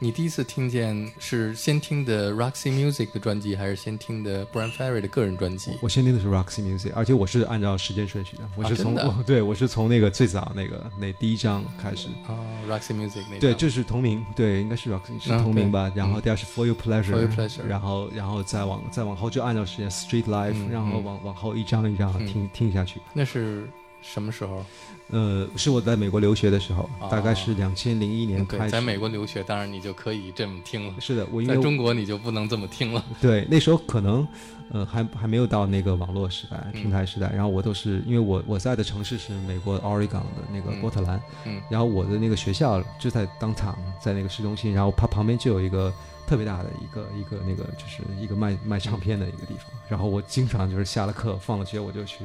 你第一次听见是先听的 Roxy Music 的专辑，还是先听的 Brian Ferry 的个人专辑？我先听的是 Roxy Music，而且我是按照时间顺序的，我是从、*laughs* 对我是从那个最早那个那第一张开始，哦，Roxy Music 那对，张就是同名，对，应该是 Roxy 是啊同名吧。对。然后第二是 For Your Pleasure，, For Your Pleasure 然后然后再往再往后就按照时间 Street Life，、嗯然后嗯。往往后一张一张嗯。听、听下去。那是什么时候？呃，是我在美国留学的时候，大概是两千零一年开，始。在美国留学，当然你就可以这么听了。是的，我因为在中国你就不能这么听了。*laughs* 对那时候可能呃还还没有到那个网络时代、平台时代，然后我都是因为我我在的城市是美国 Oregon 的那个嗯波特兰，嗯然后我的那个学校就在当场，在那个市中心，然后它旁边就有一个特别大的一个一个那个就是一个卖卖唱片的一个地方，*laughs* 然后我经常就是下了课放了学我就去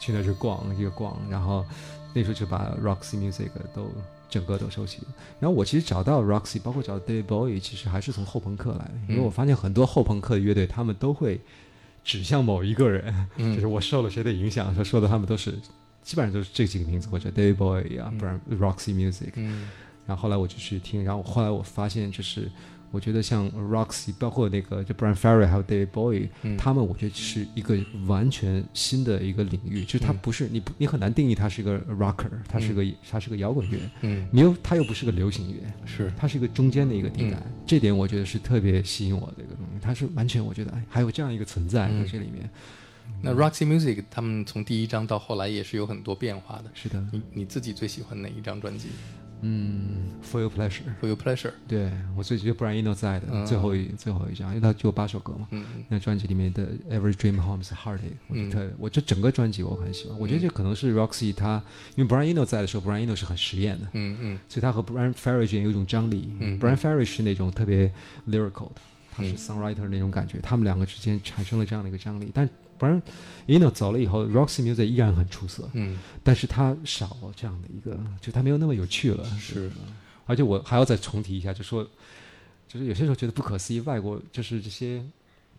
去那去逛一个逛，然后那时候就把 Roxy Music 都整个都收起。然后我其实找到 Roxy，包括找 David Bowie，其实还是从后朋克来的，因为我发现很多后朋克的乐队他们都会指向某一个人，嗯。就是我受了谁的影响，说说的他们都是基本上都是这几个名字，或者 David Bowie 啊，不然 Roxy Music。嗯。然后后来我就去听，然后后来我发现就是。我觉得像 Roxy，包括那个就 Brian Ferry 还有 David Bowie，、嗯。他们我觉得是一个完全新的一个领域，就是它嗯不是你不你很难定义它是一个 rocker，它是个、它是个摇滚乐，嗯，你又它又不是个流行乐，是。它是一个中间的一个地带，嗯。这点我觉得是特别吸引我的一个东西，它是完全我觉得哎还有这样一个存在嗯。在这里面，那 Roxy Music 他们从第一张到后来也是有很多变化的。是的，你你自己最喜欢哪一张专辑嗯，For Your Pleasure，？For Your Pleasure。对我最觉得 Brian Eno 在的、嗯最后一最后一张，因为他就有八首歌嘛，嗯那专辑里面的 Every Dream Home is Heartache，我觉嗯得我这整个专辑我很喜欢，我觉得这可能是 Roxy 他因为 Brian Eno 在的时候，Brian Eno 是很实验的，嗯嗯所以他和 Brian Ferry 之间有一种张力。嗯 Brian Ferry 是那种特别 lyrical 的，他是嗯 songwriter 那种感觉，他们两个之间产生了这样的一个张力。但 Brian Eno 走了以后，Roxy Music 依然很出色，嗯，但是他少了这样的一个，就他没有那么有趣了。是而且我还要再重提一下，就说，就是有些时候觉得不可思议，外国就是这些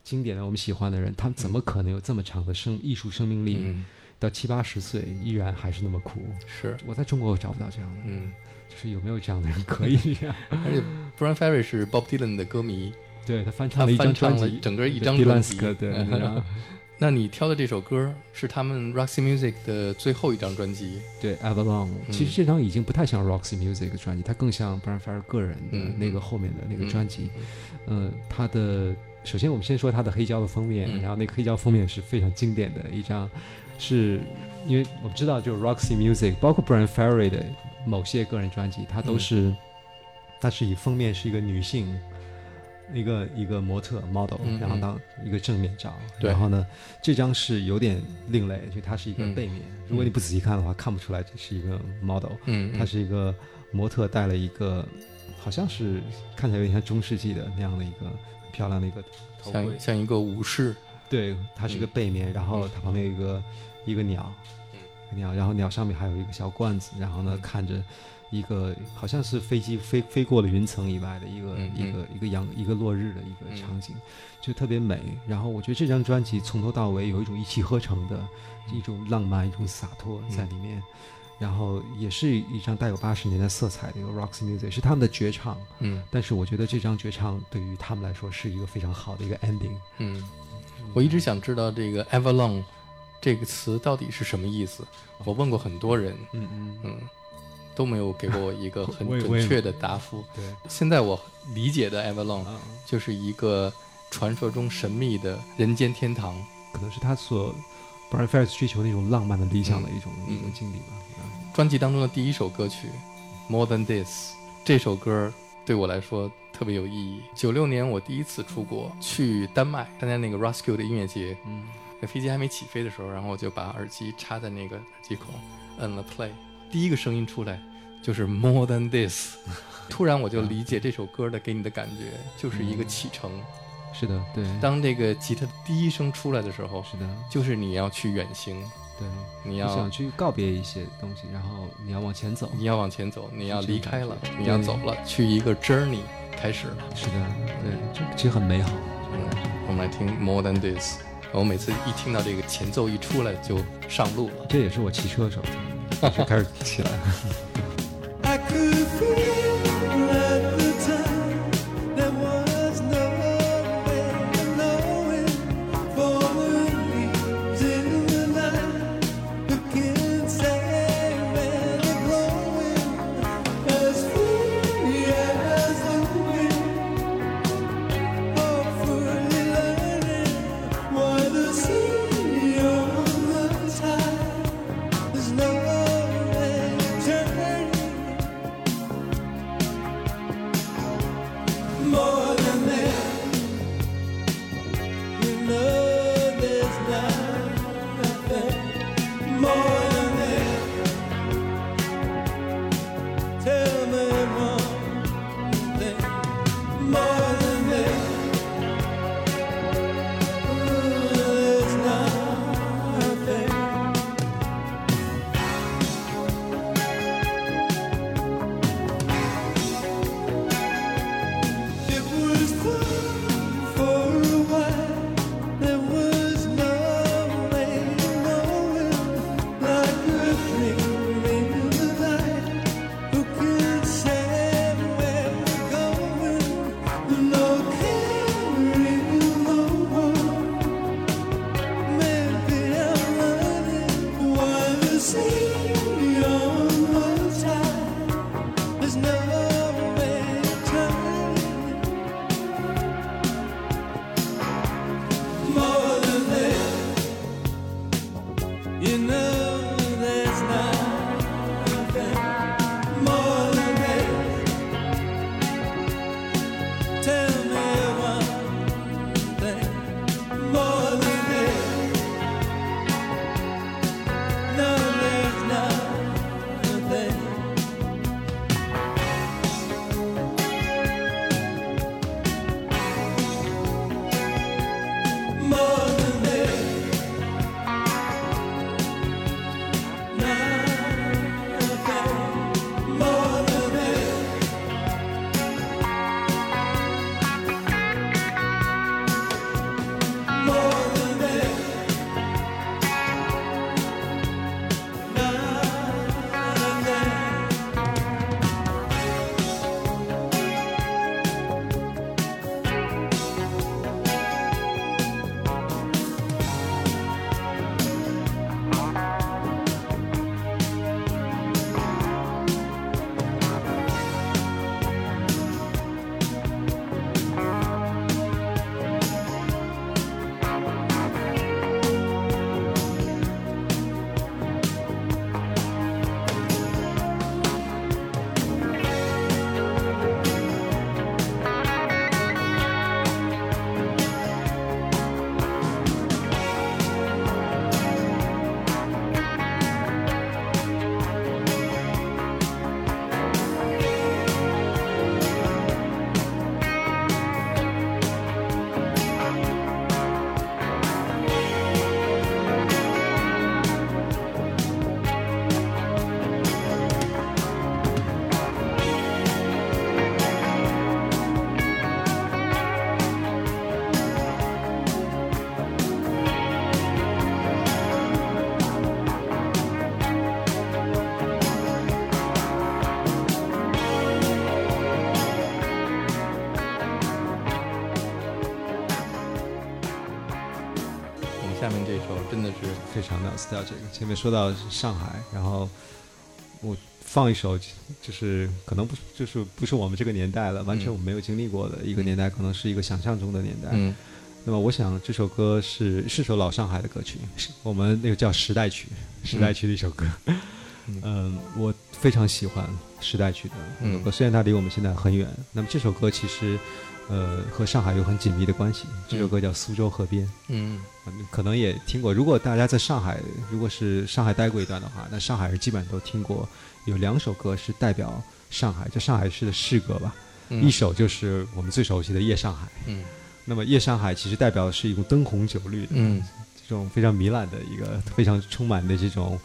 经典的我们喜欢的人，他们怎么可能有这么长的生艺术生命力？嗯到七八十岁依然还是那么酷。是我在中国我找不到这样的，嗯，就是有没有这样的人可以这样？*laughs* 而且 Brian Ferry 是 Bob Dylan 的歌迷，对他翻唱了一张专辑，整个一张专辑。对，*laughs* 那你挑的这首歌是他们 Roxy Music 的最后一张专辑。对 Avalon，嗯其实这张已经不太像 Roxy Music 的专辑，它更像 Brian Ferry 个人的嗯那个后面的那个嗯专辑。嗯，它的首先我们先说它的黑胶的封面，嗯然后那个黑胶封面是非常经典的一张，是因为我们知道就是 Roxy Music，包括 Brian Ferry 的某些个人专辑，它都嗯是，它是以封面是一个女性。一个一个模特 model，、然后当一个正面照，对。然后呢，这张是有点另类，就它是一个嗯。背面。如果你不仔细看的话，看不出来这是一个 model，嗯，它是一个模特戴了一个，好像是看起来有点像中世纪的那样的一个很漂亮的一个头盔。像。像一个武士。对，它是一个背面，然后它旁边有一个一个鸟，鸟，然后鸟上面还有一个小罐子，然后呢嗯。看着一个好像是飞机飞飞过了云层以外的一个、嗯一个一个阳一个落日的一个嗯场景，就特别美。然后我觉得这张专辑从头到尾有一种一气呵成的一种浪漫、一种洒脱在里面。然后也是一张带有八十年代色彩的一个 rock Music，是他们的绝唱。嗯但是我觉得这张绝唱对于他们来说是一个非常好的一个 ending。嗯，我一直想知道这个 Avalon 这个词到底是什么意思。我问过很多人，嗯嗯，嗯，都没有给过我一个很准确的答复。对。现在我理解的 Avalon 啊，就是一个传说中神秘的人间天堂。可能是他所 Brian Ferry 追求那种浪漫的理想的一种、嗯一种经历吧。啊专辑当中的第一首歌曲《More Than This》，这首歌对我来说特别有意义。九六年我第一次出国，去丹麦参加那个 Roskilde 的音乐节，嗯那飞机还没起飞的时候，然后我就把耳机插在那个耳机孔，摁了 play，第一个声音出来就是 More Than This，*laughs* 突然我就理解这首歌的给你的感觉就是一个启程。是的，对，当这个吉他的第一声出来的时候，是的，就是你要去远行，对，你要想去告别一些东西，然后你要往前走。你要往前走，你要离开了你要走了，去一个 journey 开始了。是的，对，这其实很美好。嗯，我们来听 More Than This。我每次一听到这个前奏一出来就上路了。这也是我骑车的时候就开始起来了。*laughs* 是非常 nostalgic。前面说到上海，然后我放一首，就是可能不就是不是我们这个年代了，完全我们没有经历过的一个年代，可能是一个想象中的年代。嗯那么我想这首歌是是首老上海的歌曲，是我们那个叫时代曲，时代曲的一首歌。*laughs* 嗯，我非常喜欢时代曲的这首歌，虽然它离我们现在很远。那么这首歌其实，呃，和上海有很紧密的关系。这首歌叫《苏州河边》。嗯嗯，可能也听过。如果大家在上海，如果是上海待过一段的话，那上海人基本上都听过。有两首歌是代表上海，就上海市的市歌吧。嗯一首就是我们最熟悉的《夜上海》。嗯那么《夜上海》其实代表的是一种灯红酒绿的，嗯这种非常糜烂的一个非常充满的这种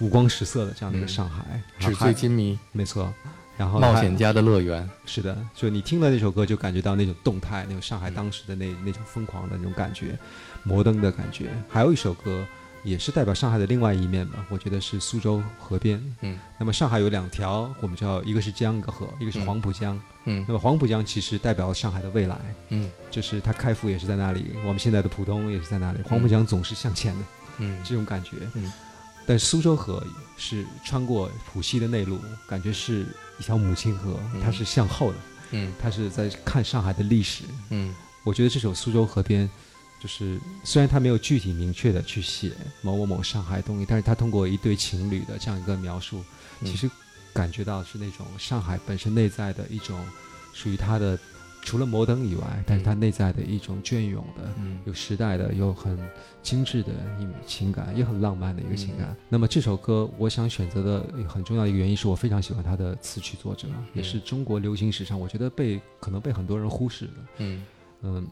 五光十色的这样的一个上海，纸醉金迷，没错。然后冒险家的乐园。是的，就你听了那首歌，就感觉到那种动态，那种上嗯海当时的那那种疯狂的那种感觉，摩登的感觉。还有一首歌，也是代表上海的另外一面吧，我觉得是苏州河边。嗯那么上海有两条，我们叫一个是江，一个河，一个是嗯黄浦江。嗯那么黄浦江其实代表了上海的未来，嗯就是它开埠也是在那里，我们现在的浦东也是在那里。黄浦江总是向前的嗯这种感觉。嗯但苏州河是穿过浦西的内陆，感觉是一条母亲河，嗯。它是向后的，嗯。它是在看上海的历史。嗯。我觉得这首《苏州河边》，就是虽然它没有具体明确的去写某某某上海东西，但是它通过一对情侣的这样一个描述，嗯。其实感觉到是那种上海本身内在的一种属于它的，除了摩登以外，但是它内在的一种隽永的。嗯有时代的，有很精致的一情感，也很浪漫的一个情感。嗯那么这首歌，我想选择的很重要的一个原因，是我非常喜欢它的词曲作者，也是中国流行史上我觉得被可能被很多人忽视的。嗯嗯，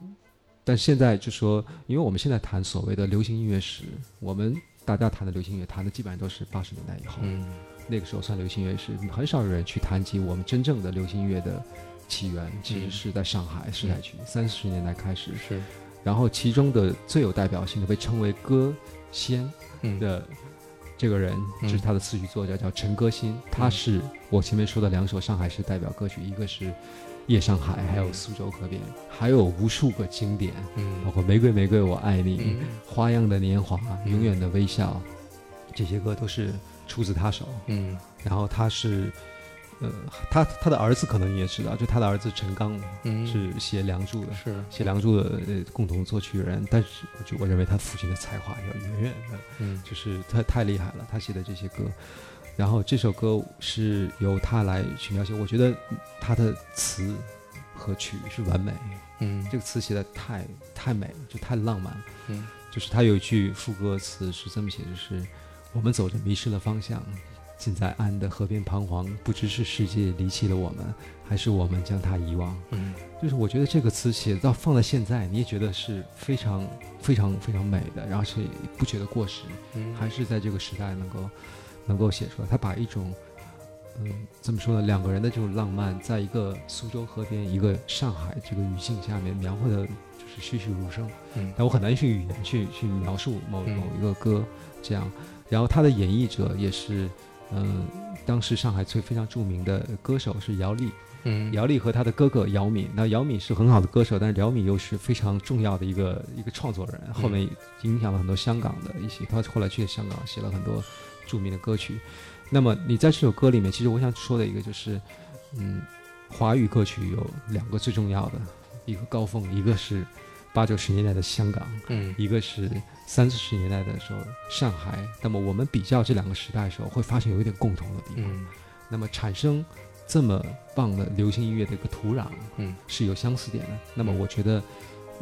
但现在就说，因为我们现在谈所谓的流行音乐史，我们大家谈的流行音乐谈的基本上都是八十年代以后，嗯那个时候算流行音乐史，很少有人去谈及我们真正的流行音乐的起源，其实是在上海时代区三四十年代开始，是。然后其中的最有代表性的被称为歌仙嗯。的这个人，嗯。就是他的词曲作家叫陈歌辛，他是我前面说的两首上海市代表歌曲，一个是《夜上海》，还有《苏州河边》，还有无数个经典，包嗯括《玫瑰玫瑰我爱你》嗯花样的年华》嗯永远的微笑，这些歌都是出自他手。嗯。然后他是，呃，他他的儿子可能你也知道，就他的儿子陈刚嗯。是写《梁祝》的，是。写《梁祝》的呃共同作曲人，但是就我认为他父亲的才华要远远的，嗯。就是他太厉害了，他写的这些歌。然后这首歌是由他来去描写，我觉得他的词和曲是完美，嗯。这个词写的太太美了，就太浪漫了。嗯。就是他有一句副歌词是这么写，就是我们走着迷失了方向，尽在岸的河边彷徨，不知是世界离弃了我们，还是我们将它遗忘。嗯就是我觉得这个词写到放在现在，你也觉得是非常非常非常美的，然后是不觉得过时，嗯还是在这个时代能够能够写出来。他把一种嗯怎么说呢，两个人的这种浪漫，在一个苏州河边，一个上海这个语境下面描绘的，就是栩栩如生。嗯但我很难用语言去去描述某嗯某一个歌这样。然后他的演绎者也是，嗯、当时上海最非常著名的歌手是姚丽。嗯姚丽和她的哥哥姚敏，那姚敏是很好的歌手，但是姚敏又是非常重要的一个一个创作人，后面影响了很多香港的一些，他后来去了香港写了很多著名的歌曲。那么你在这首歌里面，其实我想说的一个就是，嗯，华语歌曲有两个最重要的一个高峰，一个是八九十年代的香港，嗯一个是三四十年代的时候上海。那么我们比较这两个时代的时候，会发现有一点共同的地方。嗯那么产生这么棒的流行音乐的一个土壤，嗯是有相似点的。那么我觉得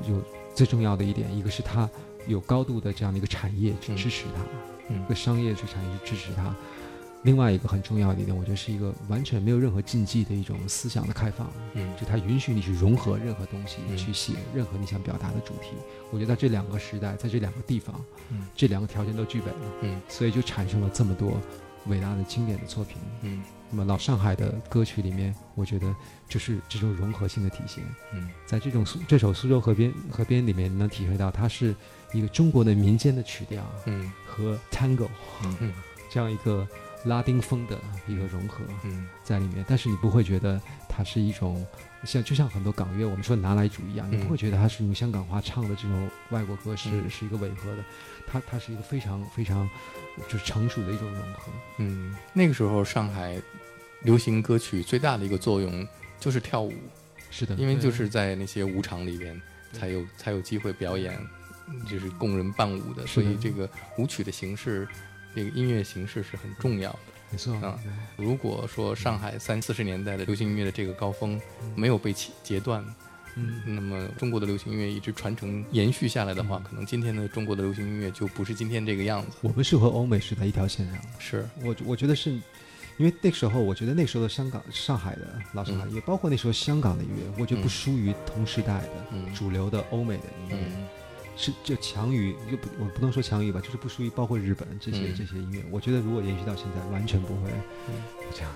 有最重要的一点，一个是它有高度的这样的一个产业去嗯支持它，嗯一个商业去产业去支持它。另外一个很重要的一点，我觉得是一个完全没有任何禁忌的一种思想的开放，嗯。就它允许你去融合任何东西，嗯。去写任何你想表达的主题。我觉得在这两个时代，在这两个地方，嗯。这两个条件都具备了，嗯。所以就产生了这么多伟大的经典的作品。嗯。那么老上海的歌曲里面，我觉得就是这种融合性的体现。嗯。在这种苏这首《苏州河边河边》里面，能体会到它是一个中国的民间的曲调嗯。和 tango 嗯。*laughs* 这样一个拉丁风的一个融合嗯。在里面，但是你不会觉得它是一种像就像很多港乐，我们说拿来主一样，你不嗯会觉得它是用香港话唱的这种外国歌是、嗯。是一个违和的，它它是一个非常非常就是成熟的一种融合。嗯，那个时候上海流行歌曲最大的一个作用就是跳舞，是的，因为就是在那些舞场里边才有才有机会表演，就是供人伴舞的。所以这个舞曲的形式，这个音乐形式是很重要的。没错啊如果说上海三四十年代的流行音乐的这个高峰没有被起截断，嗯，那么中国的流行音乐一直传承延续下来的话，可能今天的中国的流行音乐就不是今天这个样子。我们是和欧美是在一条线上的。是，我我觉得是，因为那个时候，我觉得那时候的香港、上海的老上海音乐，包括那时候香港的音乐，我觉得不嗯输于同时代的、嗯主流的欧美的音乐，嗯是就强于就不我不能说强于吧，就是不输于包括日本这些、嗯这些音乐。我觉得如果延续到现在，完全不会嗯这样。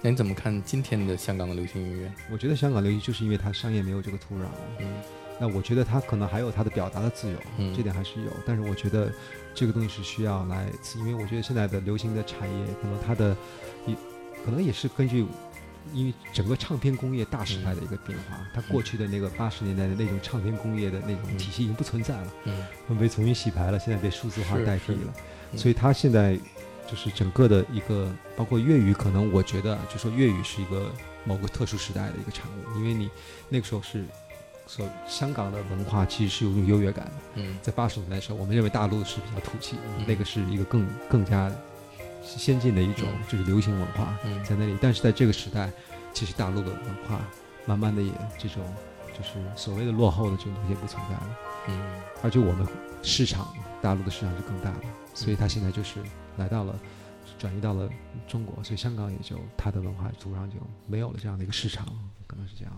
那你怎么看今天的香港的流行音乐？我觉得香港流行就是因为它商业没有这个土壤，嗯那我觉得它可能还有它的表达的自由，嗯这点还是有。但是我觉得这个东西是需要来，因为我觉得现在的流行的产业，可能它的也可能也是根据。因为整个唱片工业大时代的一个变化，它过去的那个八十年代的那种唱片工业的那种嗯。体系已经不存在了，嗯。被重新洗牌了，现在被数字化代替了，嗯。所以它现在就是整个的一个，包括粤语，可能我觉得就说粤语是一个某个特殊时代的一个产物，因为你那个时候是所香港的文化其实是有一种优越感的，嗯。在八十年代的时候，我们认为大陆是比较土气，嗯。那个是一个更更加先进的一种嗯。就是流行文化嗯。在那里，但是在这个时代，其实大陆的文化慢慢的也这种就是所谓的落后的这种东西也不存在了。嗯。而且我们市场大陆的市场是更大的，所以它现在就是来到了转移到了中国，所以香港也就它的文化土壤就没有了这样的一个市场，可能是这样。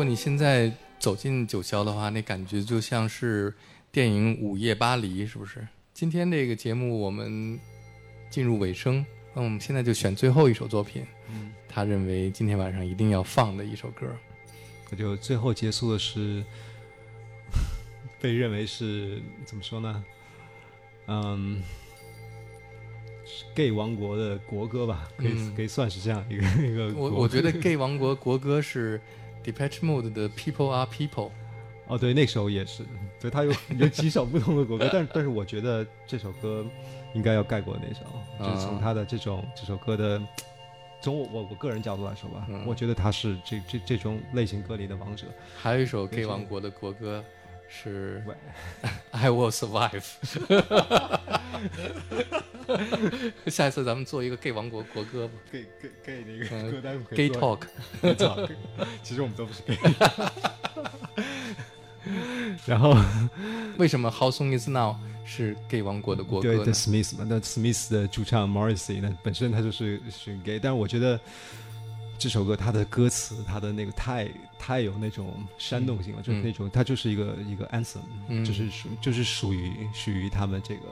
果你现在走进九霄的话，那感觉就像是电影《午夜巴黎》，是不是？今天这个节目我们进入尾声，那我们现在就选最后一首作品，他认为今天晚上一定要放的一首歌。我就最后结束的是被认为是怎么说呢？嗯是，gay 王国的国歌吧，可以、嗯可以算是这样一个一个。我我觉得 gay 王国国歌是 Depeche Mode 的 People Are People。哦，对，那首也是，对，它有 *laughs* 有几首不同的国歌，但是但是我觉得这首歌应该要盖过那首，就是从它的这种这首歌的。从我我我个人角度来说吧，嗯我觉得他是这这这种类型歌里的王者。还有一首非 gay 王国的国歌是 *laughs* I Will Survive。*laughs* *laughs* 下一次咱们做一个 gay 王国国歌吧。gay gay gay 那个嗯歌单 Gay talk，talk 其实我们都不是 gay。*laughs* 然后 *laughs* 为什么 How Song Is Now 是 gay 王国的国歌对，The？Smiths 嘛，那 Smiths 的主唱 Morrissey 那本身他就是是 gay，但是我觉得这首歌它的歌词，它的那个太太有那种煽动性了，就是嗯那种它就是一个一个 anthem，、嗯就是属就是属于属于他们这个。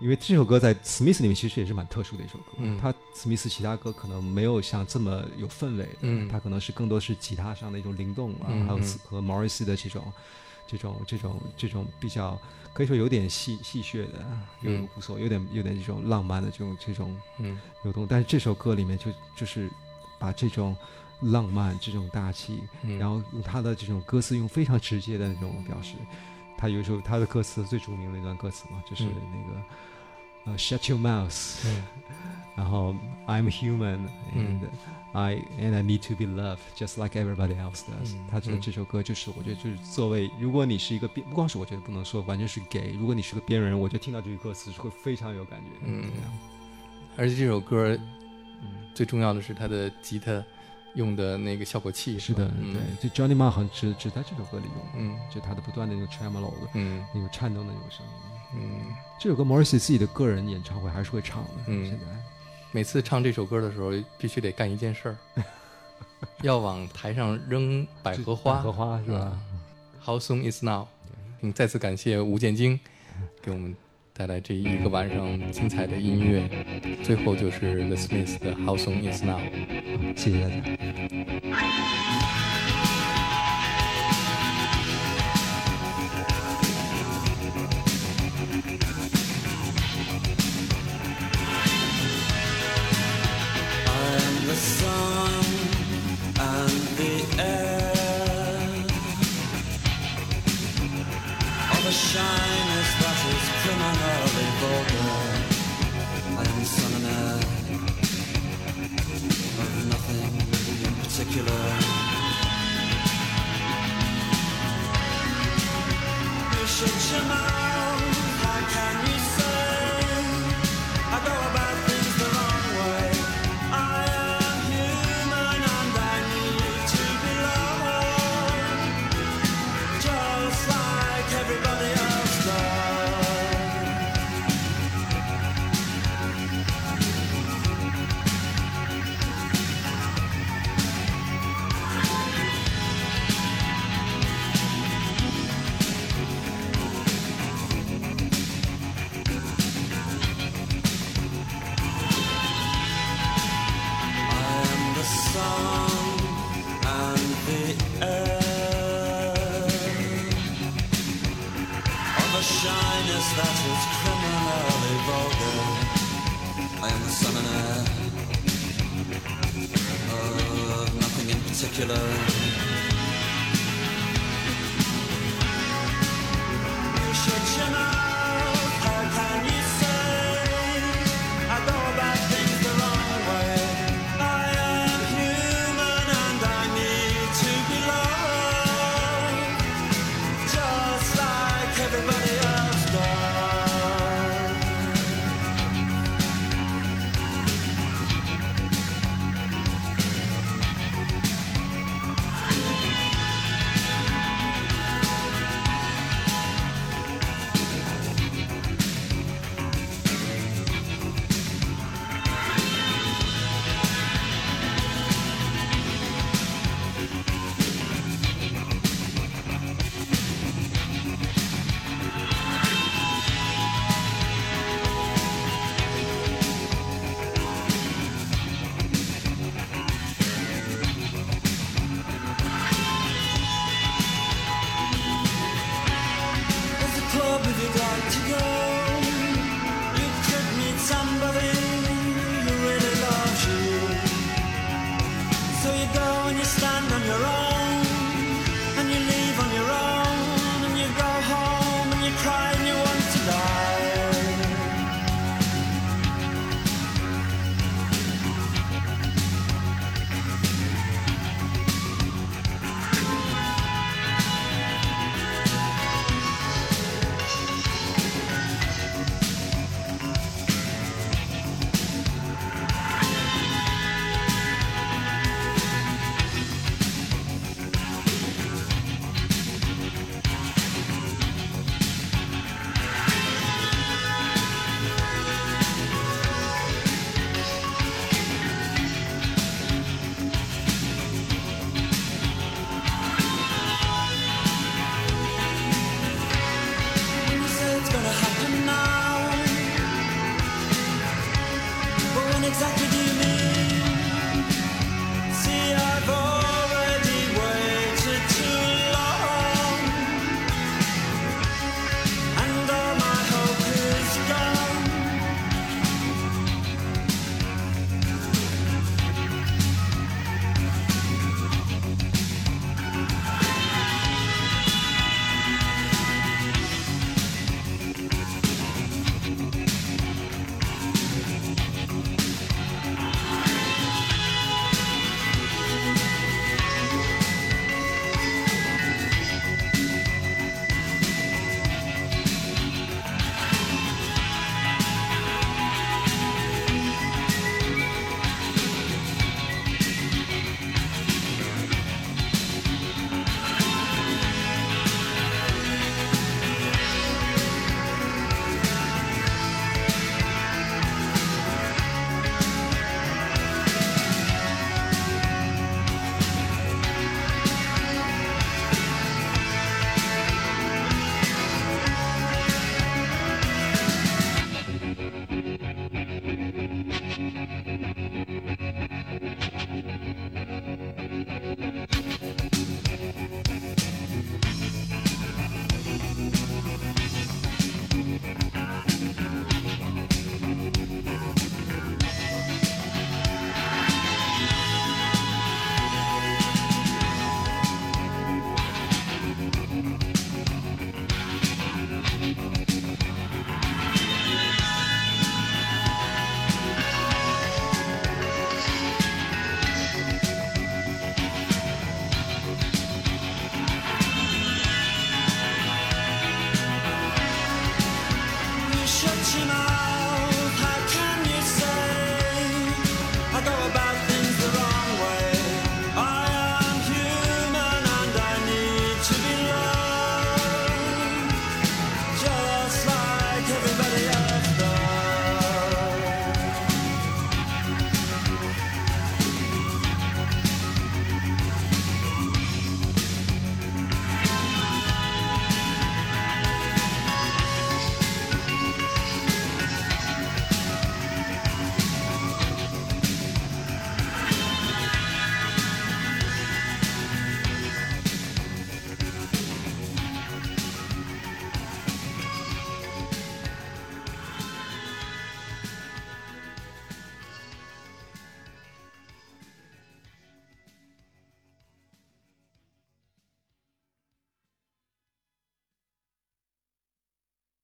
因为这首歌在史密斯里面其实也是蛮特殊的一首歌，嗯。他 Smith 其他歌可能没有像这么有氛围的，嗯。他可能是更多是吉他上的一种灵动啊，还有嗯。嗯和 Morrissey 的这种这种这种这种比较可以说有点戏戏谑的，有嗯。无所有点有点这种浪漫的这种这种嗯。流动，但是这首歌里面就就是把这种浪漫这种大气，嗯，然后用他的这种歌词用非常直接的那种表示。他有一首他的歌词最著名的一段歌词嘛，就是嗯。那个、呃 Shut your mouth，、嗯。*laughs* 然后 I'm human 嗯。And I and I need to be loved just like everybody else does、嗯他这嗯这首歌就是我觉得就是作为如果你是一个边不光是我觉得不能说完全是 gay，如果你是个边缘人，我觉得听到这句歌词是会非常有感觉。嗯。而且这首歌嗯，最重要的是他的吉他用的那个效果器，是的，嗯对，就 Johnny Marr 好像只只在这首歌里用，嗯。就他的不断的那个 tremolo 的嗯。那个颤动的那种声。音。嗯，这首歌 Morrissey 自己的个人演唱会还是会唱的，嗯。现在。每次唱这首歌的时候，必须得干一件事儿，*laughs* 要往台上扔百合花。百合花是吧？How soon is now？并再次感谢吴建京给我们带来这一个晚上精彩的音乐。最后就是 The Smiths 的 How soon is now。谢谢大家。